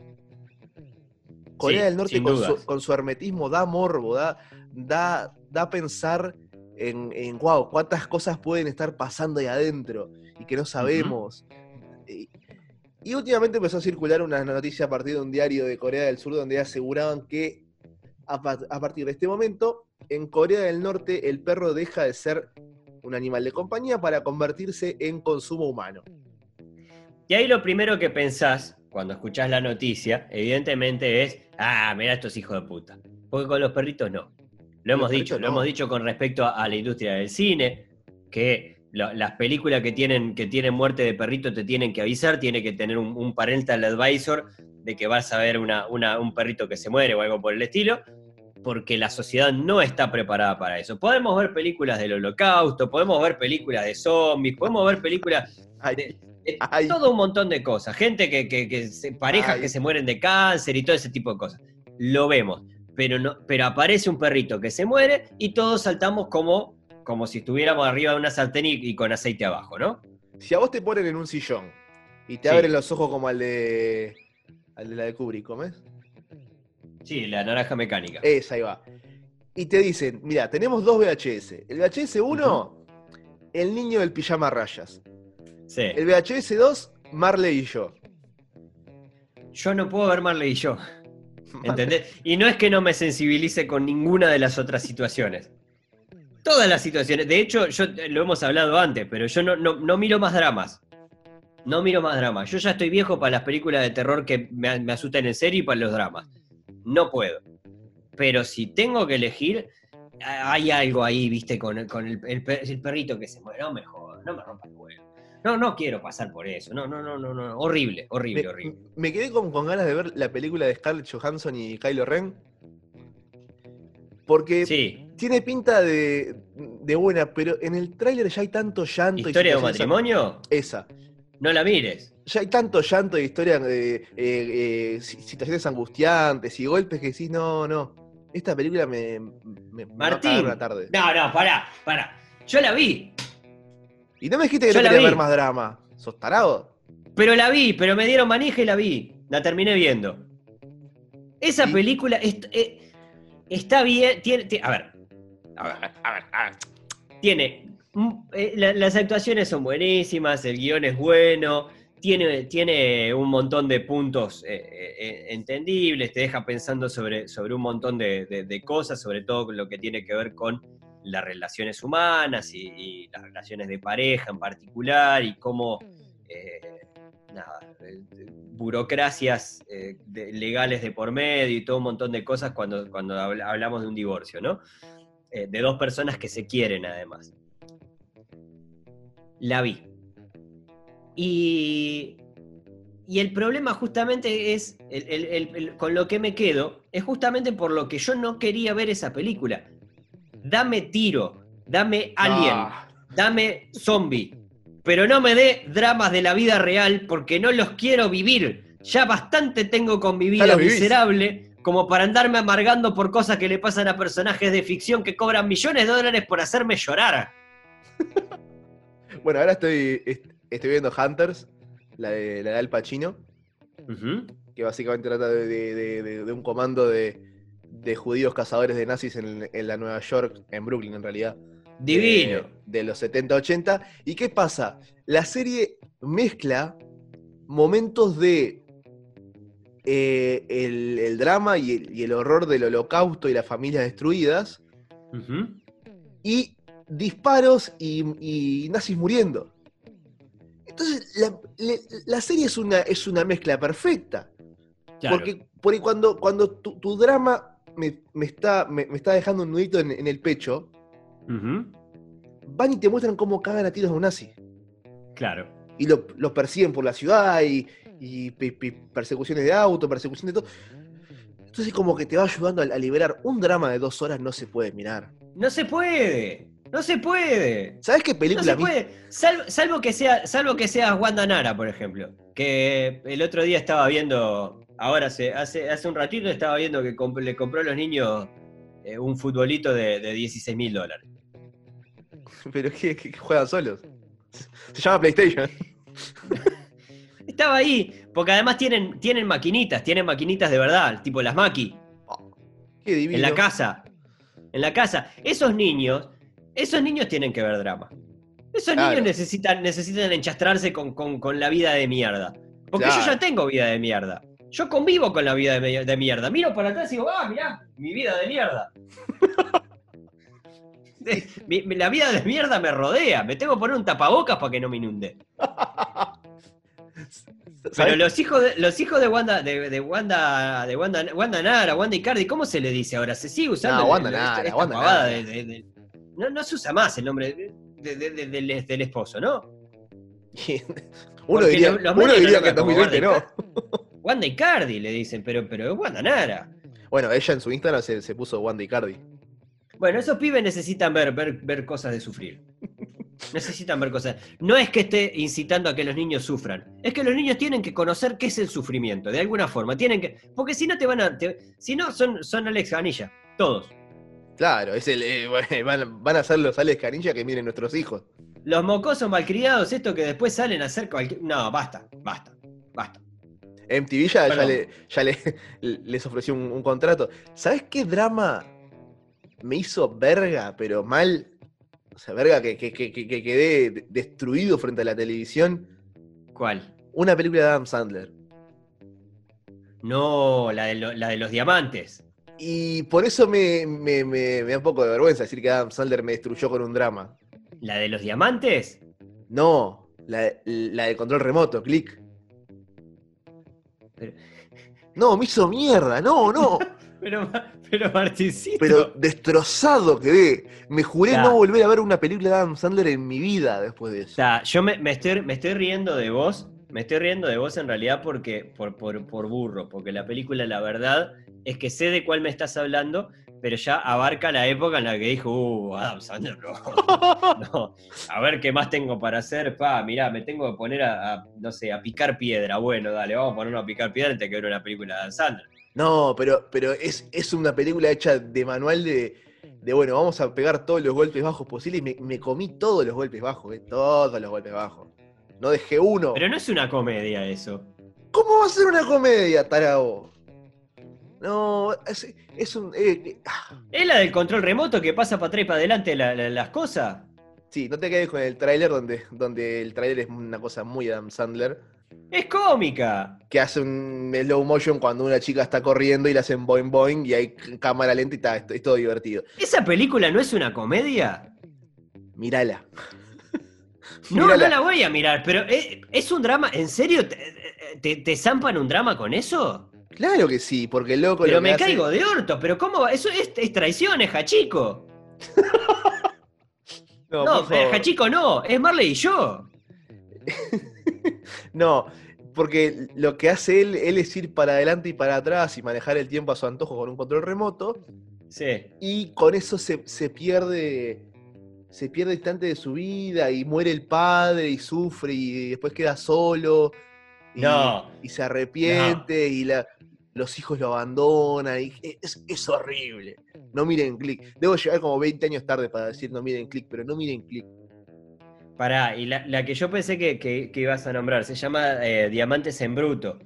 Corea Sí, del Norte con su, con su hermetismo da morbo, da, da, da a pensar en, en wow, cuántas cosas pueden estar pasando ahí adentro y que no sabemos. Y, y últimamente empezó a circular una noticia a partir de un diario de Corea del Sur donde aseguraban que a partir de este momento, en Corea del Norte el perro deja de ser un animal de compañía para convertirse en consumo humano. Y ahí lo primero que pensás cuando escuchás la noticia, evidentemente es, ah, mira estos hijos de puta. Porque con los perritos no. Lo hemos dicho, lo hemos dicho con respecto a, a la industria del cine, que lo- las películas que tienen, que tienen muerte de perrito te tienen que avisar, tiene que tener un, un parental advisor de que vas a ver una, una- un perrito que se muere o algo por el estilo, porque la sociedad no está preparada para eso. Podemos ver películas del holocausto, podemos ver películas de zombies, podemos ver películas de- de Ay. todo un montón de cosas. Gente que, que- que se- parejas Ay. que se mueren de cáncer y todo ese tipo de cosas. Lo vemos. Pero, no, pero aparece un perrito que se muere y todos saltamos como, como si estuviéramos arriba de una sartén y, y con aceite abajo, ¿no? si a vos te ponen en un sillón y te Sí. abren los ojos como al de, al de la de Kubrick, ¿comes? Sí, la naranja mecánica. Esa, ahí va. Y te dicen, mira, tenemos dos VHS. El VHS 1, el niño del pijama a rayas. Sí. El VHS 2, Marley y yo. Yo no puedo ver Marley y yo. ¿Entendés? Y no es que no me sensibilice con ninguna de las otras situaciones. Todas las situaciones. De hecho, yo eh, lo hemos hablado antes, pero yo no, no, no miro más dramas. No miro más dramas. Yo ya estoy viejo para las películas de terror que me, me asustan en serio y para los dramas. No puedo. Pero si tengo que elegir, hay algo ahí, viste, con, el, con el, el per- el perrito que se muere. No me jodas, no me rompa el huevo. No, no quiero pasar por eso. No, no, no, no, no. Horrible, horrible, Me, horrible. me quedé con, con ganas de ver la película de Scarlett Johansson y Kylo Ren. Porque Sí. tiene pinta de, de buena, pero en el tráiler ya hay tanto llanto. y ¿Historia de matrimonio? Esa. No la mires. Ya hay tanto llanto y historia de eh, eh, si- situaciones angustiantes y golpes que decís, no, no. Esta película me, me, me va a Martín. una tarde. No, no, pará, pará. Yo la vi, Y no me dijiste que Yo no querías ver más drama. ¿Sos tarado? pero la vi, pero me dieron manija y la vi. La terminé viendo. Esa película est- eh, está bien. Tiene, a ver. A ver, a ver, a ver. Tiene. mm, eh, la- las actuaciones son buenísimas, el guion es bueno. Tiene, tiene un montón de puntos eh, eh, eh, entendibles, te deja pensando sobre, sobre un montón de, de- cosas, sobre todo lo que tiene que ver con las relaciones humanas y, las relaciones de pareja en particular y cómo nada, burocracias legales de por medio y todo un montón de cosas cuando, cuando habla- hablamos de un divorcio, ¿no? De dos personas que se quieren además. La vi. Y, y el problema justamente es, el- el- con lo que me quedo, es justamente por lo que yo no quería ver esa película. dame tiro, dame alien, Ah, dame zombie, pero no me dé dramas de la vida real porque no los quiero vivir. Ya bastante tengo con mi vida miserable como para andarme amargando por cosas que le pasan a personajes de ficción que cobran millones de dólares por hacerme llorar. Bueno, ahora estoy, est- estoy viendo Hunters, la de, la de Al Pacino, que básicamente trata de, de- un comando de, judíos cazadores de nazis en, en la Nueva York, en Brooklyn en realidad. Divino. eh, de los 70-80. ¿Y qué pasa? La serie mezcla momentos de eh, el, el drama y el, y el horror del holocausto y las familias destruidas y disparos y, y nazis muriendo. Entonces, la, le- la serie es una, es una mezcla perfecta. Claro. Porque, porque cuando, cuando tu, tu drama me, me está, me, me está dejando un nudito en, en el pecho, Ujú. van y te muestran cómo cagan a tiros a un nazi. Claro. y lo- los persiguen por la ciudad y, y pe- pe- persecuciones de auto, persecuciones de todo. Entonces como que te va ayudando a, a liberar. Un drama de dos horas no se puede mirar. No se puede. No se puede. ¿Sabes qué No película se a mí- puede. Salvo, salvo que sea, salvo que seas Wanda Nara, por ejemplo. Que el otro día estaba viendo. Ahora hace, hace, hace un ratito estaba viendo que comp- le compró a los niños eh, un futbolito de, de 16 mil dólares. Pero que, juegan solos. Se llama PlayStation. Estaba ahí, porque además tienen, tienen maquinitas, tienen maquinitas de verdad, tipo las Maki, Qué divino. en la casa. En la casa. Esos niños, esos niños tienen que ver drama. Esos Claro. niños necesitan, necesitan enchastrarse con, con- con la vida de mierda. Porque yo ya tengo vida de mierda. Yo convivo con la vida de, de mierda. Miro para atrás y digo, ah, mirá, mi vida de mierda. Mi- mi- la vida de mierda me rodea. Me tengo que poner un tapabocas para que no me inunde. Pero los hijos de, los hijos de Wanda, de, de Wanda, de Wanda, Wanda Nara, Wanda Icardi, ¿cómo se le dice ahora? ¿Se sigue usando No, Wanda el- Nara, esta Wanda Nara. de- no, no se usa más el nombre de- de- de- del, del esposo, ¿no? uno Porque diría, lo- los uno diría lo que en nombran como 2020 no. Wanda Wanda Icardi le dicen, pero, pero es Wanda Nara. Bueno, ella en su Instagram se, se puso Wanda Icardi. Bueno, esos pibes necesitan ver, ver, ver cosas de sufrir. Necesitan ver cosas. No es que esté incitando a que los niños sufran. Es que los niños tienen que conocer qué es el sufrimiento, de alguna forma. Tienen que. Porque si no te van a. te- si no, son, son Alex Ganilla. Todos. Claro, es el, eh, van, van a ser los Alex Canilla que miren nuestros hijos. Los mocosos malcriados, estos que después salen a hacer cualquier. No, basta, basta, basta. MTV ya, ya, Perdón. le- ya le- les ofreció un, un contrato. ¿Sabes qué drama me hizo verga, pero mal? O sea, verga que, que- que- que- que quedé de- destruido frente a la televisión. ¿Cuál? Una película de Adam Sandler. No, la de, lo- la de los diamantes. Y por eso me, me- me- me da un poco de vergüenza decir que Adam Sandler me destruyó con un drama. ¿La de los diamantes? No, la, la de control remoto, click. Pero- No, me hizo mierda, no, no. Pero, pero Martincito. Pero destrozado quedé. Me juré no volver a ver una película de Adam Sandler en mi vida después de O eso. sea, yo me estoy, me estoy riendo de vos, me estoy riendo de vos en realidad porque, por, por, por burro, porque la película, la verdad, es que sé de cuál me estás hablando, pero ya abarca la época en la que dijo, uh, Adam Sandler, no, a ver qué más tengo para hacer, pa, mirá, me tengo que poner a, no sé, a picar piedra, bueno, dale, vamos a ponernos a picar piedra antes que ver una película de Adam Sandler. No, pero, pero es, es una película hecha de manual de, de, bueno, vamos a pegar todos los golpes bajos posibles. Y me, me comí todos los golpes bajos, eh, todos los golpes bajos. No dejé uno. Pero no es una comedia eso. ¿Cómo va a ser una comedia, tarao? No, es, es un... eh, eh, ah. ¿Es la del control remoto que pasa para atrás y para adelante la- la- las cosas? Sí, no te quedes con el tráiler donde, donde el tráiler es una cosa muy Adam Sandler. Es cómica. Que hace un slow motion cuando una chica está corriendo y le hacen boing boing y hay cámara lenta y está, es, es todo divertido. ¿Esa película no es una comedia? Mírala. No, Mírala. no la voy a mirar, pero ¿es, es un drama? ¿En serio? ¿Te, te, te zampan un drama con eso? Claro que sí, porque el loco Pero lo me hace- caigo de orto, pero ¿cómo va? Eso es, es traición, es Hachico. No, No. Hachico no, es Marley y yo. No, porque lo que hace él, él es ir para adelante y para atrás y manejar el tiempo a su antojo con un control remoto. Sí. Y con eso se, se pierde. Se pierde instante de su vida y muere el padre y sufre y después queda solo. Y, No. y se arrepiente y la, los hijos lo abandonan. Y es, es horrible. No miren click. Debo llegar como 20 años tarde para decir no miren click, pero no miren click. Pará, y la, la que yo pensé que, que- que ibas a nombrar se llama eh, Diamantes en Bruto.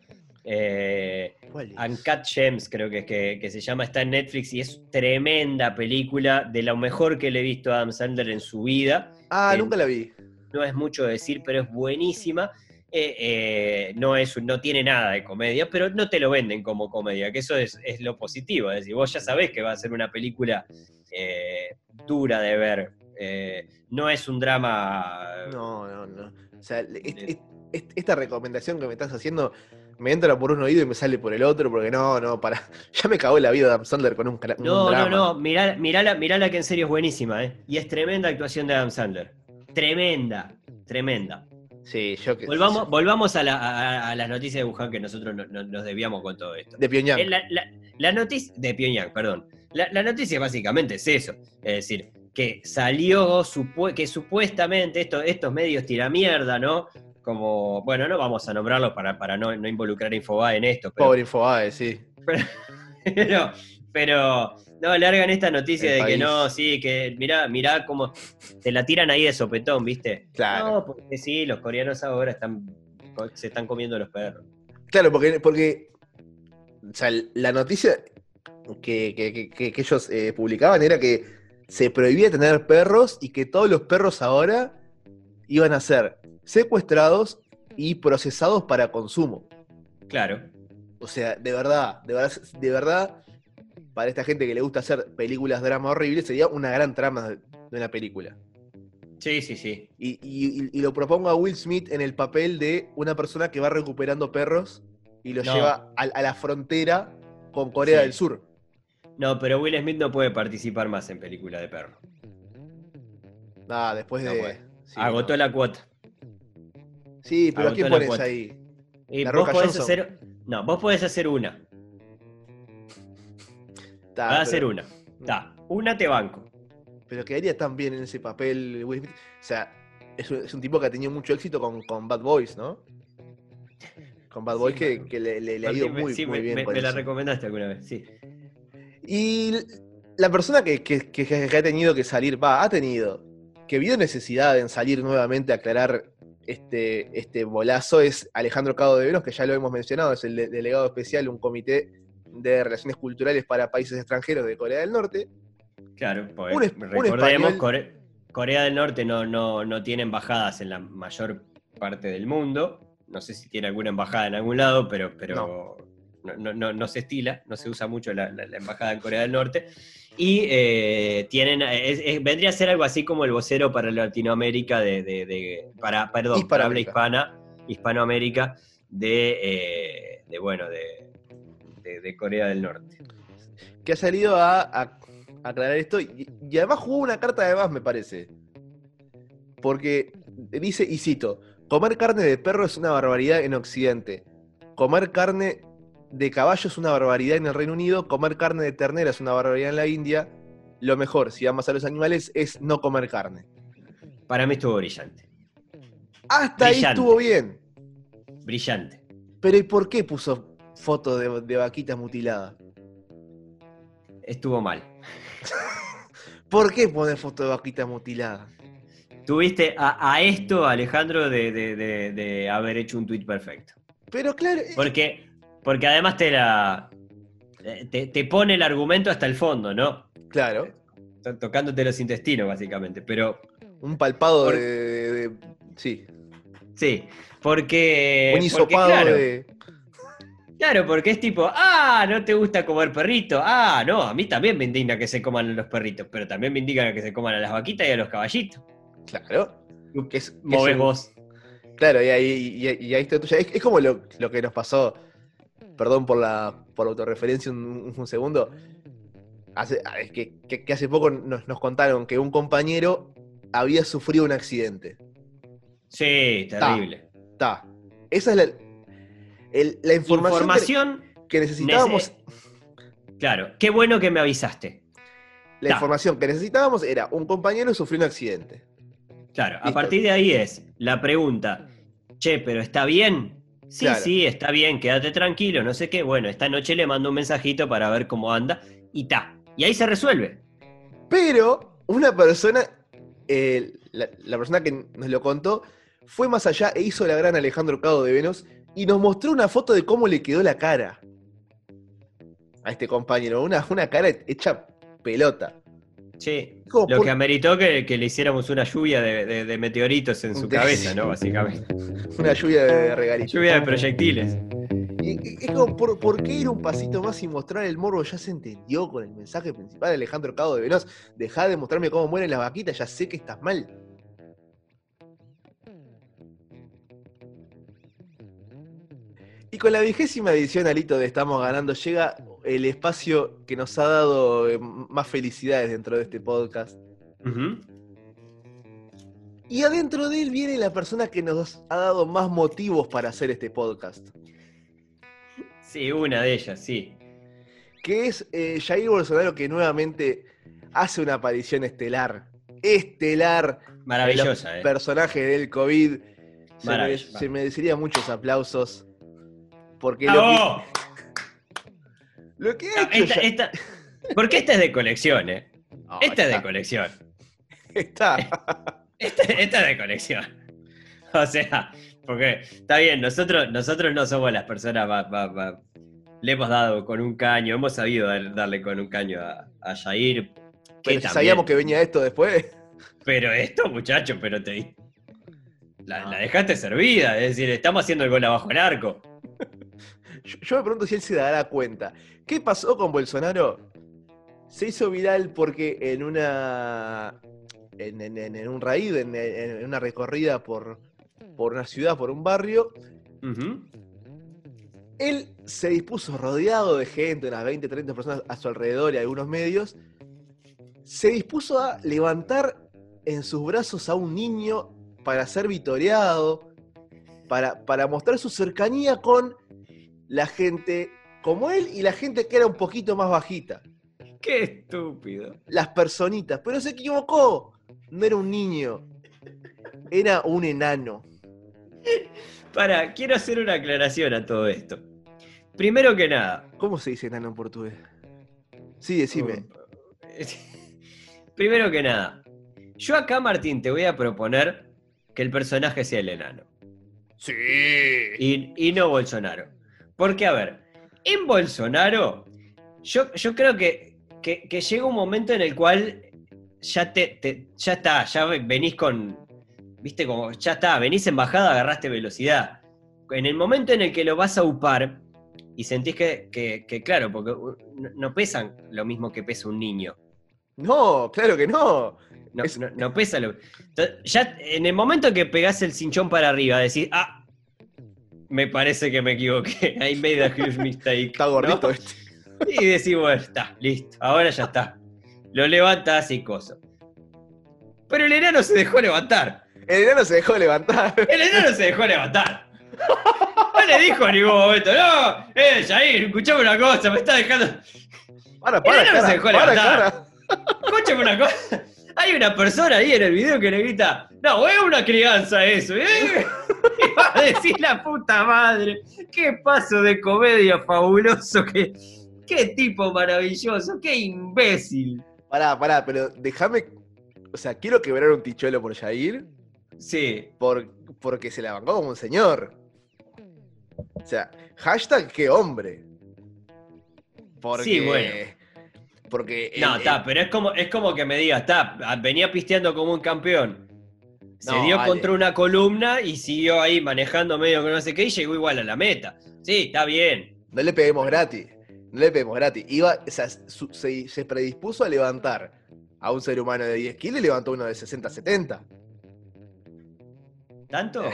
Eh, ¿Cuál es? Uncut Gems, creo que es que, que se llama, está en Netflix y es tremenda película, de lo mejor que le he visto a Adam Sandler en su vida. Ah, el- nunca la vi. No es mucho decir, pero es buenísima. Eh, eh, no, es, no tiene nada de comedia, pero no te lo venden como comedia, que eso es, es lo positivo. Es decir, vos ya sabés que va a ser una película eh, dura de ver. Eh, no es un drama. No, no, no. O sea, est- est- est- esta recomendación que me estás haciendo me entra por un oído y me sale por el otro, porque no, no, para. Ya me cagó la vida Adam Sandler con un, un No, no, drama. no, mirá, mirala, mirala que en serio es buenísima, ¿eh? Y es tremenda actuación de Adam Sandler. Tremenda, tremenda. Sí, yo que. Volvamos, volvamos a, la- a- a las noticias de Wuhan que nosotros no- no- nos debíamos con todo esto. De Pyongyang. Eh, La, la- la noticia de Pyongyang, perdón. La, la noticia básicamente es eso. Es decir, que salió supu- que supuestamente esto- estos medios tiramierda, ¿no? Como, bueno, no vamos a nombrarlos para, para no, no involucrar a Infobae en esto, pero, Pobre Infobae, sí. pero, pero no, largan esta noticia El de que no, sí, que mirá, mirá cómo te la tiran ahí de sopetón, ¿viste? Claro. No, porque sí, los coreanos ahora están, se están comiendo los perros. Claro, porque, porque o sea, la noticia que- que- que ellos eh, publicaban era que se prohibía tener perros y que todos los perros ahora iban a ser secuestrados y procesados para consumo. Claro. O sea, de verdad, de verdad, de verdad, para esta gente que le gusta hacer películas drama horribles, sería una gran trama de de una película. Sí, sí, sí. Y, y- y lo propongo a Will Smith en el papel de una persona que va recuperando perros y los No. lleva a, a la frontera con Corea Sí. del Sur. No, pero Will Smith no puede participar más en película de perro. Ah, después No de. sí, Agotó no. la cuota. Sí, pero ¿a agotó quién pones ahí? La vos Roca podés Johnson. hacer. No, vos podés hacer una. Ta, Vas a pero- hacer una. Ta, una te banco. Pero quedaría tan bien en ese papel Will Smith. O sea, es un, es un tipo que ha tenido mucho éxito con, con Bad Boys, ¿no? Con Bad Sí, Boys que, le, le- le ha ido Me- muy, sí, muy me, bien me- con me la recomendaste alguna vez, sí. Y la persona que, que- que- que ha tenido que salir, va, ha tenido, que vio necesidad en salir nuevamente a aclarar este, este bolazo es Alejandro Cabo de Veros, que ya lo hemos mencionado, es el de- delegado especial, un comité de relaciones culturales para países extranjeros de Corea del Norte. Claro, pues, Un es- un recordemos, Corea del Norte no, no, no tiene embajadas en la mayor parte del mundo. No sé si tiene alguna embajada en algún lado, pero, pero no. No, no- no se estila, no se usa mucho la, la- la embajada en Corea del Norte. Y eh, tienen, es- es- vendría a ser algo así como el vocero para Latinoamérica, de, de- de- para, perdón, para habla hispana, Hispanoamérica, de, eh, de bueno, de, Corea del Norte. que ha salido a, a aclarar esto y, y además jugó una carta de más, me parece. Porque dice, y cito, comer carne de perro es una barbaridad en Occidente. Comer carne de caballo es una barbaridad en el Reino Unido. Comer carne de ternera es una barbaridad en la India. Lo mejor, si amas a los animales, es no comer carne. Para mí estuvo brillante. Hasta ahí estuvo bien. Brillante. Pero ¿y por qué puso foto de, de vaquitas mutiladas? Estuvo mal. ¿Por qué pone foto de vaquitas mutiladas? Tuviste a, a esto, Alejandro, de, de- de- de haber hecho un tuit perfecto. Pero claro, eh, Porque, porque además te la. Te, te pone el argumento hasta el fondo, ¿no? claro. To- Tocándote los intestinos, básicamente. Pero Un palpado Por- de, de- de- Sí. sí. Porque. un porque, hisopado claro, de. Claro, porque es tipo, ah, no te gusta comer perrito. Ah, no, a mí también me indigna que se coman los perritos, pero también me indigna que se coman a las vaquitas y a los caballitos. Claro. Que es, que es Movés un- vos. Claro, y ahí, y ahí está tuya. Es, es como lo, lo que nos pasó. Perdón por la, por la autorreferencia un, un segundo. Hace, ah, es que, que- que hace poco nos, nos contaron que un compañero había sufrido un accidente. Sí, terrible. Está. Esa es la, el- la información, que- Información que, necesitábamos. Nece- Claro, qué bueno que me avisaste. La Ta. información que necesitábamos era un compañero sufrió un accidente. Claro, a partir de ahí es la pregunta, che, pero ¿está bien? Sí, Claro. sí, está bien, quédate tranquilo, no sé qué. Bueno, esta noche le mando un mensajito para ver cómo anda y ta. Y ahí se resuelve. Pero una persona, eh, la, la persona que nos lo contó, fue más allá e hizo la gran Alejandro Cado de Venos y nos mostró una foto de cómo le quedó la cara a este compañero. Una, una cara hecha pelota. Sí. Como Lo por- que ameritó que, que le hiciéramos una lluvia de, de- de meteoritos en su De- cabeza, ¿no? Básicamente. Una lluvia de regalitos. Lluvia de proyectiles. Y- y- es como, ¿por, por qué ir un pasito más y mostrar el morbo? Ya se entendió con el mensaje principal de Alejandro Cado de Venos. Dejá de mostrarme cómo mueren las vaquitas, ya sé que estás mal. Y con la vigésima edición, Alito, de Estamos Ganando, llega el espacio que nos ha dado eh, más felicidades dentro de este podcast. Y adentro de él viene la persona que nos ha dado más motivos para hacer este podcast. Sí, una de ellas, sí. que es eh, Jair Bolsonaro que nuevamente hace una aparición estelar. Estelar. Maravillosa, ¿eh? los personajes del COVID. Se, mere- se merecería muchos aplausos. Porque lo. Lo que hecho esta- esta- porque esta es de colección, ¿eh? No, Esta es de colección. Está. Esta, esta es de colección. O sea, porque está bien, nosotros, nosotros no somos las personas más, más- más- Le hemos dado con un caño, hemos sabido dar- darle con un caño a, a Jair. Pero si sabíamos que venía esto después. Pero esto, muchacho, pero te. La, No. la dejaste servida, es decir, estamos haciendo el gol abajo el arco. Yo, yo me pregunto si él se dará cuenta. ¿Qué pasó con Bolsonaro? Se hizo viral porque en una. En, en- en- en un raid, en, en una recorrida por, por una ciudad, por un barrio. Él se dispuso rodeado de gente, unas 20, 30 personas a su alrededor y algunos medios. Se dispuso a levantar en sus brazos a un niño para ser vitoreado, para, para mostrar su cercanía con la gente como él y la gente que era un poquito más bajita, Qué estúpido. las personitas. Pero se equivocó, no era un niño, era un enano. Para, quiero hacer una aclaración a todo esto. Primero que nada. ¿Cómo se dice enano en portugués? Sí, decime. Primero que nada. Yo acá, Martín, te voy a proponer que el personaje sea el enano. Sí. y, y no Bolsonaro. Porque, a ver, en Bolsonaro, yo, yo creo que, que- que llega un momento en el cual ya te, te- ya está, ya venís con, viste, como, ya está, venís en bajada, agarraste velocidad. En el momento en el que lo vas a upar y sentís que, que- que, claro, porque no, pesan lo mismo que pesa un niño. No, claro que no. No, Es- no- no pesa lo. Ya en el momento que pegás el cinchón para arriba, decís, ah, me parece que me equivoqué. I made a huge mistake. Está gordito ¿no? este. Y bueno, está, listo, ahora ya está. Lo levantás y cosas. Pero el enano se dejó levantar. El enano se dejó levantar. El enano se dejó levantar. No le dijo en ningún momento, no, eh, Jair, escuchame una cosa, me está dejando. Para, para, enano cara, se dejó para, levantar. Escúchame una cosa. Hay una persona ahí en el video que le grita, no, es una crianza eso, ¿eh? Y va a decir la puta madre. Qué paso de comedia fabuloso, qué, qué tipo maravilloso, qué imbécil. Pará, pará, pero déjame. O sea, quiero quebrar un tichuelo por Jair Sí, por, porque se la bancó como un señor. O sea, hashtag qué hombre. Porque. Sí, bueno. Porque. no, el- está, pero es como, es como que me digas, está, venía pisteando como un campeón. Se No, dio contra una columna y siguió ahí manejando medio que no sé qué y llegó igual a la meta. Sí, está bien. No le peguemos gratis. No le peguemos gratis. Iba, o sea, su- se, se predispuso a levantar a un ser humano de 10 kilos y levantó uno de 60, 70. ¿Tanto?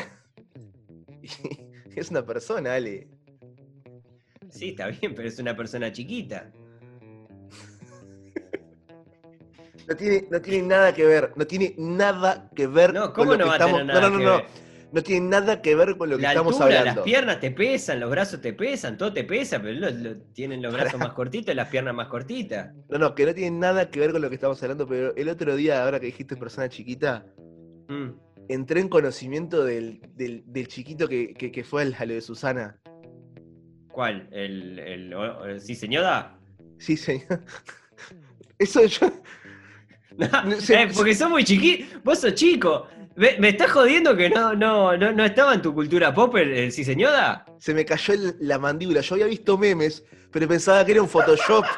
es una persona, Ale. Sí, está bien, pero es una persona chiquita. No tiene, no tiene nada que ver, no tiene nada que ver No, con ¿cómo lo no que va a estamos. tener nada no, no, no, no. No tiene nada que ver con lo que La estamos altura, hablando. las piernas te pesan, los brazos te pesan, todo te pesa, pero lo- lo- tienen los brazos más cortitos y las piernas más cortitas. No, no, que no tiene nada que ver con lo que estamos hablando, pero el otro día, ahora que dijiste persona chiquita, Mm. entré en conocimiento del, del- del chiquito que, que- que fue al- a lo de Susana. ¿Cuál? ¿El, el, el- sí, señora? Sí, señor. Eso yo. Eh, porque sos muy chiquito. Vos sos chico. ¿Me, me estás jodiendo que no, no, no, no estaba en tu cultura pop el, el sí señora? Se me cayó el- la mandíbula. Yo había visto memes, pero pensaba que era un Photoshop.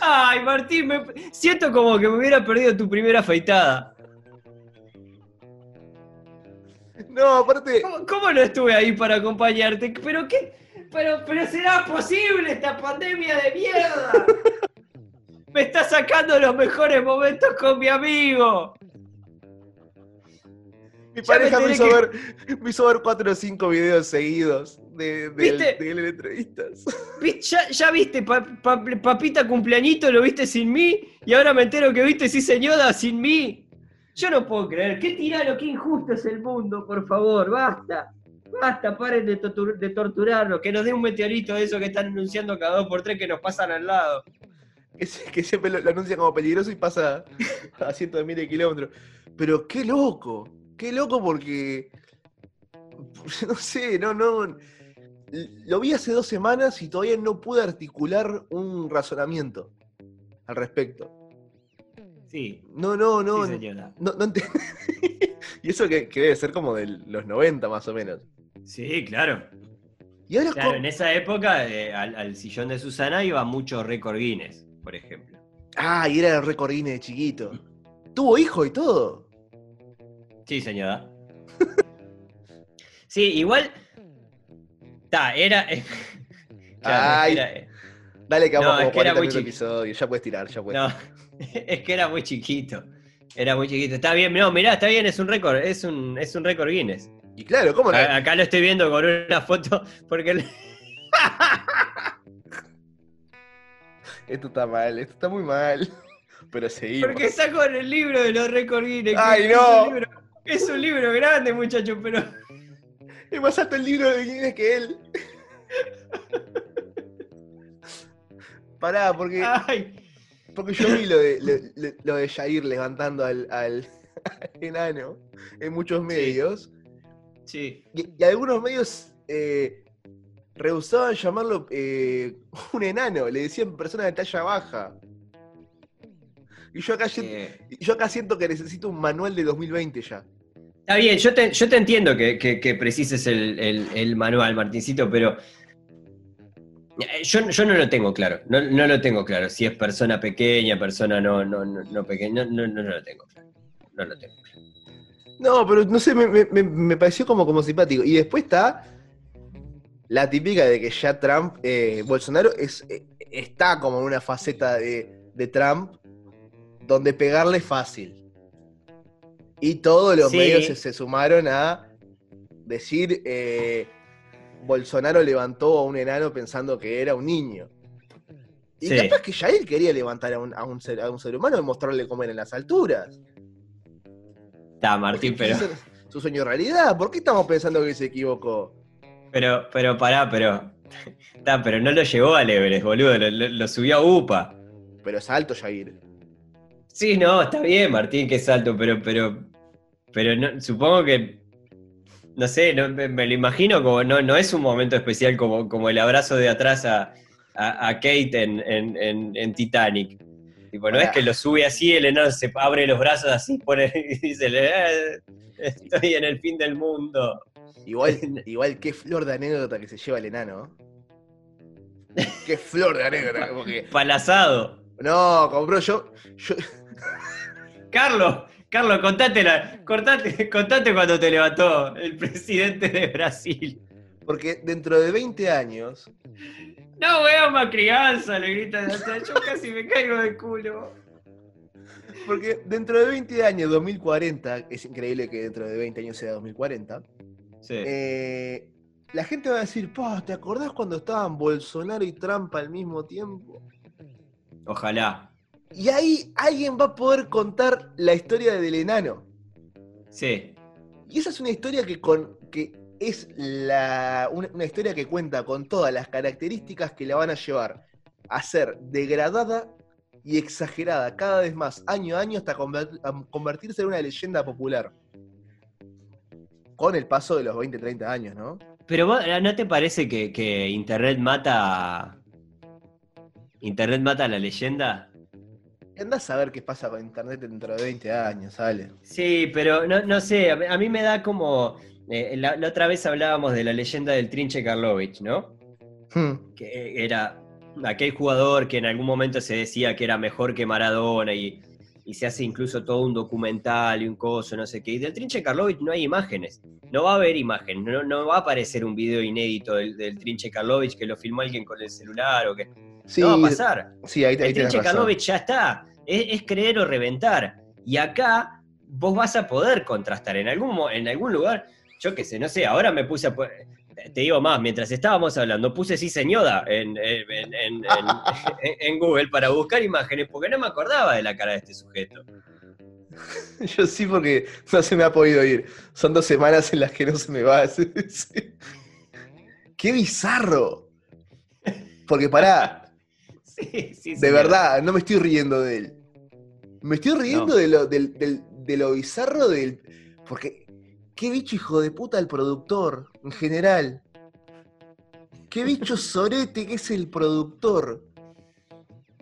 Ay, Martín, me- siento como que me hubiera perdido tu primera afeitada. No, aparte. ¿Cómo, cómo no estuve ahí para acompañarte? ¿Pero qué? Pero, pero será posible esta pandemia de mierda. Me está sacando los mejores momentos con mi amigo. Mi Ya pareja me hizo, que- ver, me hizo ver cuatro o cinco videos seguidos de, de, de entrevistas. Vi- ¿Ya, ya viste pa- pa- papita cumpleañito, lo viste sin mí? Y ahora me entero que viste sí señora sin mí. Yo no puedo creer. Qué tirano, qué injusto es el mundo, por favor, basta. Basta, paren de, tortur- de torturarnos. Que nos dé un meteorito de eso que están anunciando cada dos por tres que nos pasan al lado. Que, se- que siempre lo, lo anuncia como peligroso y pasa a cientos de miles de kilómetros. Pero qué loco, qué loco porque. No sé, no, no. Lo vi hace dos semanas y todavía no pude articular un razonamiento al respecto. Sí, No, no, no. sí, señora. no, no ent- y eso que, que debe ser como de los 90 más o menos. Sí, claro. Y ahora Claro, en esa época eh, al, al sillón de Susana iba mucho récord Guinness, por ejemplo. Ah, y era el récord Guinness de chiquito. Tuvo hijo y todo. Sí, señora. sí, igual. Ta, era. Claro, Ay. era- eh, Dale que vamos No, es que era 40 muy episodio. Ya puedes tirar, ya puedes. no, es que era muy chiquito. Era muy chiquito. Está bien, no, mirá, está bien, es un récord, es un, es un récord Guinness. Y claro, ¿cómo no? Acá lo estoy viendo con una foto porque Esto está mal, esto está muy mal. Pero seguimos. porque saco en el libro de los récord Guinness. ¡Ay, es no! un libro- Es un libro grande, muchachos, pero. Es más alto el libro de Guinness que él. Pará, porque, Ay, porque yo vi lo de, lo, lo- de Jair levantando al, al- al enano en muchos medios. sí. Y, y algunos medios eh, rehusaban llamarlo eh, un enano, le decían persona de talla baja. Y yo acá, siento- eh, yo acá siento que necesito un manual de 2020 ya. Está bien, yo te, yo te entiendo que, que- que precises el, el- el manual, Martincito, pero yo, yo no lo tengo claro. No, no lo tengo claro. Si es persona pequeña, persona no, no, no, no pequeña, no, no, no lo tengo claro. No lo tengo claro. No, pero no sé, me, me- me- me pareció como, como simpático. Y después está la típica de que ya Trump, eh, Bolsonaro es, eh, está como en una faceta de, de Trump donde pegarle es fácil. Y todos los Sí. medios se, se sumaron a decir, eh, Bolsonaro levantó a un enano pensando que era un niño. Y Sí. capaz que ya él quería levantar a un, a un ser, a un ser humano y mostrarle cómo eran las alturas. Está, Martín, pero, Su sueño realidad. ¿Por qué estamos pensando que se equivocó? pero, pero pará, pero. Está, pero no lo llevó al Everest, boludo. Lo, lo- lo subió a UPA. Pero es alto, Jair. Sí, no, está bien, Martín, que es alto, pero, pero, pero no- supongo que, no sé, no, me, me lo imagino como, no, no es un momento especial como, como el abrazo de atrás a, a- a Kate en, en- en- en Titanic. Tipo, no es que lo sube así, el enano se abre los brazos así, pone, y dice, "Eh, estoy en el fin del mundo. Igual, igual qué flor de anécdota que se lleva el enano. Qué flor de anécdota. Porque, Palazado. no, compró yo, yo. Carlos, Carlos, contate, la, contate, contate cuando te levantó el presidente de Brasil. Porque dentro de 20 años. No veo más crianza, le gritan. Yo casi me caigo de culo. Porque dentro de 20 años, 2040, es increíble que dentro de 20 años sea 2040. Sí. eh, la gente va a decir, "Pa, ¿te acordás cuando estaban Bolsonaro y Trump al mismo tiempo? Ojalá. Y ahí alguien va a poder contar la historia del enano. Sí. Y esa es una historia que, con, que es la, una, una historia que cuenta con todas las características que la van a llevar a ser degradada y exagerada cada vez más, año a año, hasta convertirse en una leyenda popular. Con el paso de los 20, 30 años, ¿no? Pero ¿no te parece que, que Internet mata. Internet mata a la leyenda? Andás a ver qué pasa con internet dentro de 20 años, Ale. Sí, pero no, no sé, a mí me da como. Eh, la, la otra vez hablábamos de la leyenda del Trinche Karlovich, ¿no? Hmm. Que era aquel jugador que en algún momento se decía que era mejor que Maradona y, y se hace incluso todo un documental y un coso, no sé qué. Y del Trinche Karlovich no hay imágenes. No va a haber imágenes, no, no va a aparecer un video inédito del, del Trinche Karlovich que lo filmó alguien con el celular o que. Sí, no va a pasar. sí, ahí, ahí El Trinche. Karlovich ya está. Es, es creer o reventar. Y acá vos vas a poder contrastar. En algún, en algún lugar, yo qué sé, no sé, ahora me puse a. Te digo más, mientras estábamos hablando, puse sí señora en, en- en- en- en- en Google para buscar imágenes porque no me acordaba de la cara de este sujeto. Yo sí, porque no se me ha podido ir. Son dos semanas en las que no se me va. ¡Qué bizarro! Porque pará, Sí, sí, de señora. verdad, no me estoy riendo de él. Me estoy riendo No. de, lo, del- del- de lo bizarro del. Porque, qué bicho hijo de puta el productor, en general. Qué bicho sorete que es el productor.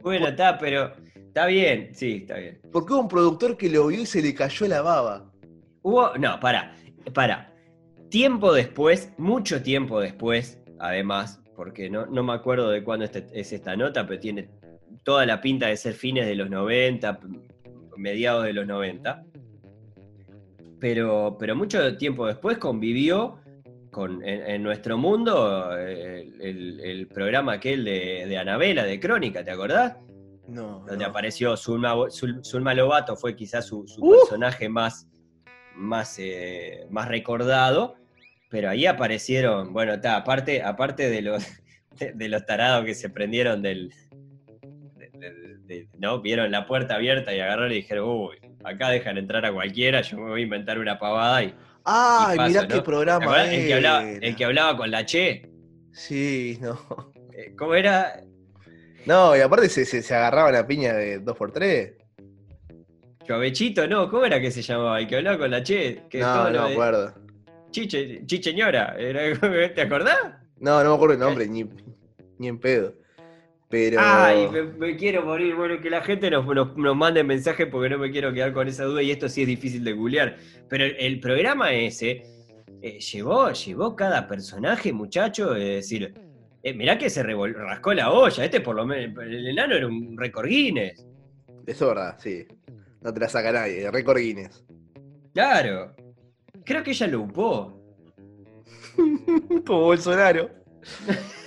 Bueno, está, pero está bien, sí, está bien. Porque hubo un productor que lo vio y se le cayó la baba. Hubo, no, para, para. Tiempo después, mucho tiempo después, además, porque no, no me acuerdo de cuándo este- es esta nota, pero tiene toda la pinta de ser fines de los 90, p- mediados de los 90. Pero, pero mucho tiempo después convivió con, en, en nuestro mundo el, el- el programa aquel de, de Anabela, de Crónica, ¿te acordás? No. donde no. apareció Zulma, Zul- Zulma Lobato, fue quizás su, su Uh. personaje más, más, eh, más recordado, pero ahí aparecieron, bueno, está, aparte, aparte de los, de, de los tarados que se prendieron del... de- de- de- ¿no? Vieron la puerta abierta y agarraron y dijeron, uy, acá dejan entrar a cualquiera, yo me voy a inventar una pavada y... Ay, y paso, mirá ¿no? qué ¿Te programa el, que hablaba, era. el que hablaba con la Che, Sí, no. eh, ¿cómo era? No, y aparte se, se, se agarraban a piña de 2x3. Chovechito, no, ¿cómo era que se llamaba? El que hablaba con la Che. Que No, no me de- acuerdo. Chiche, Chicheñora, ¿te acordás? No, no me acuerdo el nombre, ni, ni en pedo. Pero. Ay, me, me quiero morir. Bueno, que la gente nos, nos, nos mande mensajes porque no me quiero quedar con esa duda y esto sí es difícil de googlear. Pero el, el programa ese eh, llevó, llevó cada personaje, muchacho, es decir, eh, mirá que se revol- rascó la olla. Este por lo menos, el enano era un récord Guinness. Eso es verdad, sí. No te la saca nadie. Récord Guinness. Claro. Creo que ella lo upó. Como Bolsonaro.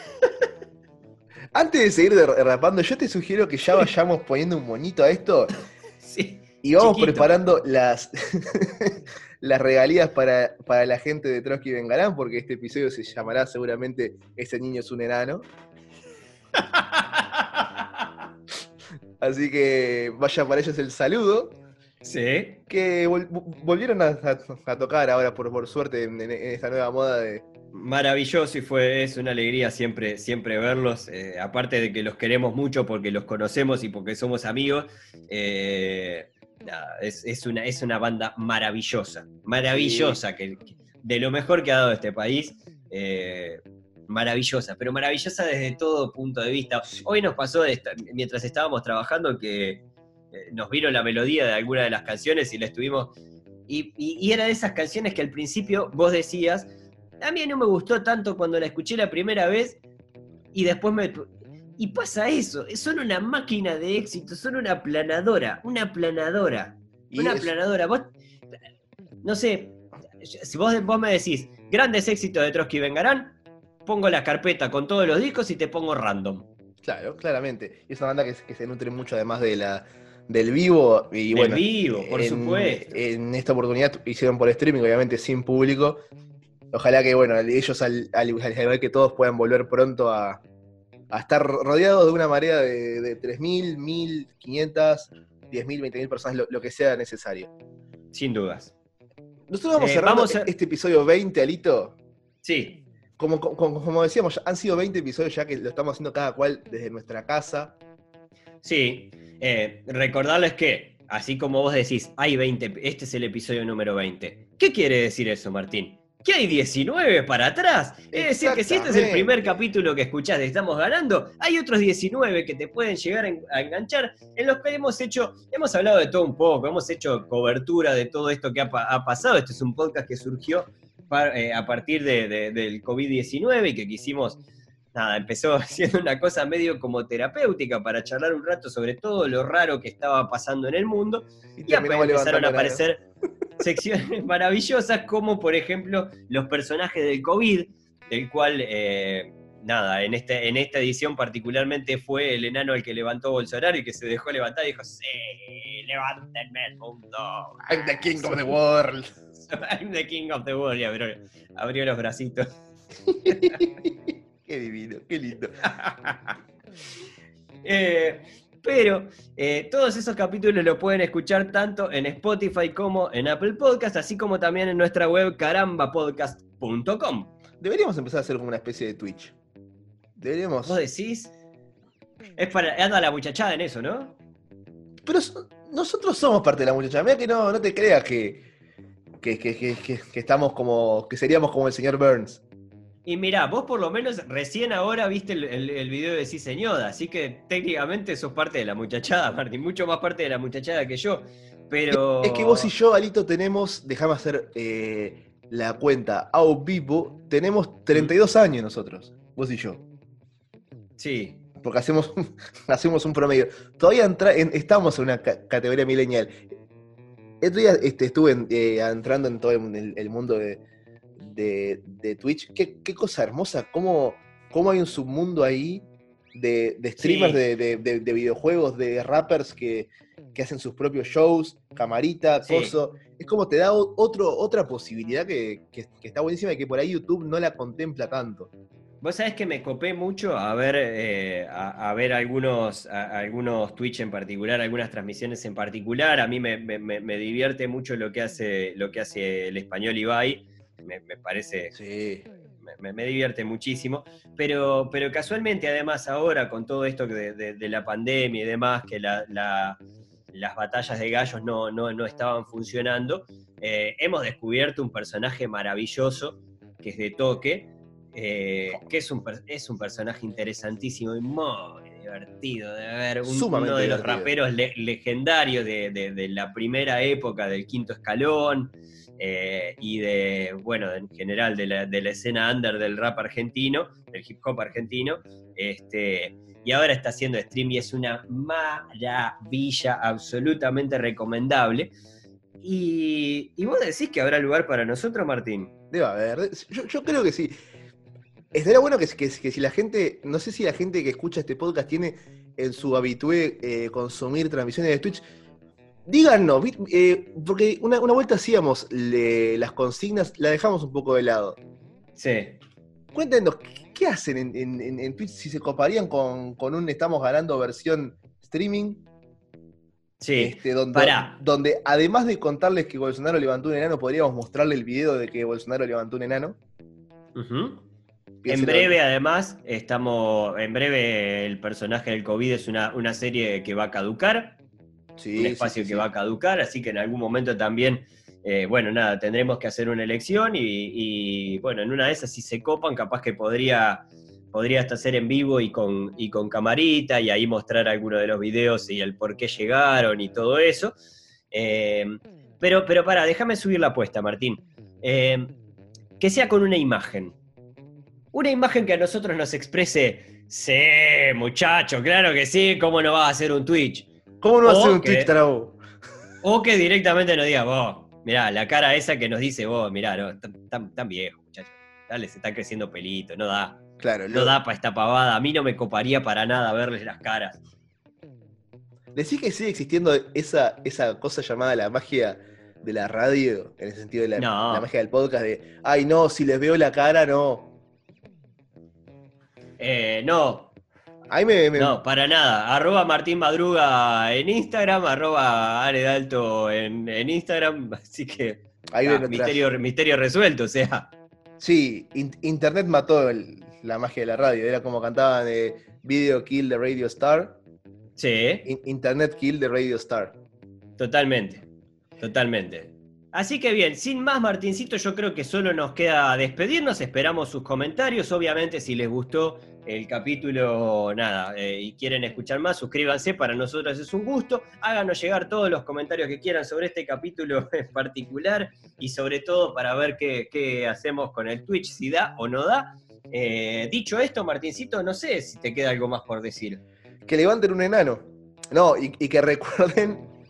Antes de seguir derrapando, yo te sugiero que ya vayamos poniendo un monito a esto Sí. y vamos Chiquito. preparando las, las regalías para, para la gente de Trotsky Vengarán, porque este episodio se llamará seguramente Ese niño es un enano. Así que vaya para ellos el saludo. Sí. Que vol- volvieron a, a- a tocar ahora, por, por suerte, en, en esta nueva moda de. Maravilloso y fue, es una alegría siempre, siempre verlos, eh, aparte de que los queremos mucho porque los conocemos y porque somos amigos, eh, nada, es, es una, es una banda maravillosa, maravillosa, que, que- de lo mejor que ha dado este país, eh, maravillosa, pero maravillosa desde todo punto de vista. Hoy nos pasó, de esta- mientras estábamos trabajando, que nos vino la melodía de alguna de las canciones y la estuvimos... Y, y- y era de esas canciones que al principio vos decías, a mí no me gustó tanto cuando la escuché la primera vez y después me... Y pasa eso, son una máquina de éxito, son una planadora, una planadora, y una es- planadora. Vos, no sé, si vos, vos me decís, grandes éxitos de Trotsky Vengarán, pongo la carpeta con todos los discos y te pongo random. Claro, claramente. Y es una banda que, se- que se nutre mucho además de la, del vivo. Y Del bueno, vivo, por en, supuesto. En esta oportunidad hicieron por streaming, obviamente sin público. Ojalá que, bueno, ellos, al, al- al igual que todos, puedan volver pronto a, estar rodeados de una marea de, de 3.000, 1.500, 10.000, 20.000 personas, lo, lo que sea necesario. Sin dudas. Nosotros vamos Eh, cerrando vamos a- este episodio 20, Alito. Sí, Como, como, como decíamos, han sido 20 episodios ya que lo estamos haciendo cada cual desde nuestra casa. sí. Eh, recordarles que, así como vos decís, hay 20, este es el episodio número 20. ¿Qué quiere decir eso, Martín? ¿Que hay 19 para atrás? Es decir, que si este es el primer capítulo que escuchás de Estamos Ganando, hay otros 19 que te pueden llegar a en- a enganchar, en los que hemos hecho, hemos hablado de todo un poco, hemos hecho cobertura de todo esto que ha, pa- ha pasado. Este es un podcast que surgió eh, a partir de- de- del COVID-19 y que quisimos nada, empezó siendo una cosa medio como terapéutica para charlar un rato sobre todo lo raro que estaba pasando en el mundo. Y terminamos empezaron a la- aparecer secciones maravillosas como por ejemplo los personajes del COVID, del cual, eh, nada, en, este, en esta edición particularmente fue el enano el que levantó Bolsonaro y que se dejó levantar y dijo, sí, levántenme el mundo. I'm the king of the world. I'm the king of the world y abrió, abrió los bracitos. Qué divino, qué lindo. Eh, pero eh, todos esos capítulos los pueden escuchar tanto en Spotify como en Apple Podcast, así como también en nuestra web carambapodcast.com. Deberíamos empezar a hacer como una especie de Twitch. Deberíamos. ¿Vos decís? Es para, anda la muchachada en eso, ¿no? Pero so- nosotros somos parte de la muchacha. Mira que no, no te creas que, que, que- que- que- que estamos como. que seríamos como el señor Burns. Y mirá, vos por lo menos recién ahora viste el, el- el video de Sí Señoda, así que técnicamente sos parte de la muchachada, Martín, mucho más parte de la muchachada que yo. Pero. Es que vos y yo, Alito, tenemos. Déjame hacer eh, la cuenta. A vivo. Tenemos 32 años nosotros. Vos y yo. Sí. Porque hacemos, hacemos un promedio. Todavía entra- en- estamos en una ca- categoría millennial. El otro día este, estuve en- eh, entrando en todo el, el mundo de, de- de Twitch. Qué, qué cosa hermosa. Cómo, cómo hay un submundo ahí de, de streamers Sí. de, de- de- de videojuegos, de rappers que, que hacen sus propios shows, camarita, Sí. coso. Es como te da otro, otra posibilidad que, que- que está buenísima y que por ahí YouTube no la contempla tanto. Vos sabés que me copé mucho a ver, eh, a, a ver algunos, a- algunos Twitch en particular, algunas transmisiones en particular. A mí me, me- me- me divierte mucho lo que hace, lo que hace el español Ibai. Me, me parece, Sí. me, me- divierte muchísimo. Pero, pero casualmente, además, ahora con todo esto de, de- de la pandemia y demás, que la- la- las batallas de gallos no, no, no estaban funcionando, eh, hemos descubierto un personaje maravilloso que es de toque, eh, que es un, es un personaje interesantísimo y muy divertido de ver. Un- Sumamente uno de los divertido. raperos le- legendarios de, de- de la primera época del quinto escalón. eh, y de, bueno, en general de la, de la escena under del rap argentino, del hip hop argentino, este, y ahora está haciendo stream y es una maravilla, absolutamente recomendable. Y, y vos decís que habrá lugar para nosotros, Martín. Debe haber. Yo, yo creo que sí. Estaría bueno que, que- que si la gente, no sé si la gente que escucha este podcast tiene en su habitué eh, consumir transmisiones de Twitch, díganos, eh, porque una, una vuelta hacíamos le- las consignas, la dejamos un poco de lado. Sí. Cuéntenos, ¿qué, qué hacen en, en- en- en Twitch si se coparían con, con un Estamos Ganando versión streaming? Sí. Este, donde, donde además de contarles que Bolsonaro levantó un enano, podríamos mostrarle el video de que Bolsonaro levantó un enano. Ujú. En breve, además, estamos. En breve, el personaje del COVID es una, una serie que va a caducar. Sí, un espacio sí, que va a caducar, así que en algún momento también, eh, bueno, nada, tendremos que hacer una elección y, y, bueno, en una de esas si se copan, capaz que podría, podría hasta ser en vivo y con, y con camarita y ahí mostrar algunos de los videos y el por qué llegaron y todo eso. Eh, pero, pero para, déjame subir la apuesta, Martín. Eh, que sea con una imagen. Una imagen que a nosotros nos exprese, sí, muchacho, claro que sí, ¿cómo no vas a hacer un Twitch? ¿Cómo no va a ser un que- Twitch Tarabo? O que directamente nos diga, vos, mirá, la cara esa que nos dice, vos, mirá, no, tan, tan- tan viejo, muchacho. Dale, se está creciendo pelito, no da. Claro, No lo- da para esta pavada. A mí no me coparía para nada verles las caras. Decís que sigue existiendo esa, esa cosa llamada la magia de la radio, en el sentido de la, No. la magia del podcast, de, ay no, si les veo la cara, no. Eh, no, Ahí me, me- No, para nada. Arroba Martín Madruga en Instagram, arroba Ale Dalto en, en Instagram. Así que ahí ah, misterio, misterio resuelto. O sea, Sí, in- internet mató el- la magia de la radio. Era como cantaban de Video Kill the Radio Star. sí, In- internet Kill the Radio Star. totalmente. Totalmente. Así que bien, sin más, Martincito, yo creo que solo nos queda despedirnos. Esperamos sus comentarios. Obviamente, si les gustó el capítulo, nada, eh, y quieren escuchar más, suscríbanse. Para nosotros es un gusto. Háganos llegar todos los comentarios que quieran sobre este capítulo en particular y sobre todo para ver qué, qué hacemos con el Twitch, si da o no da. Eh, dicho esto, Martincito, no sé si te queda algo más por decir. Que levanten un enano. No, y, y que recuerden,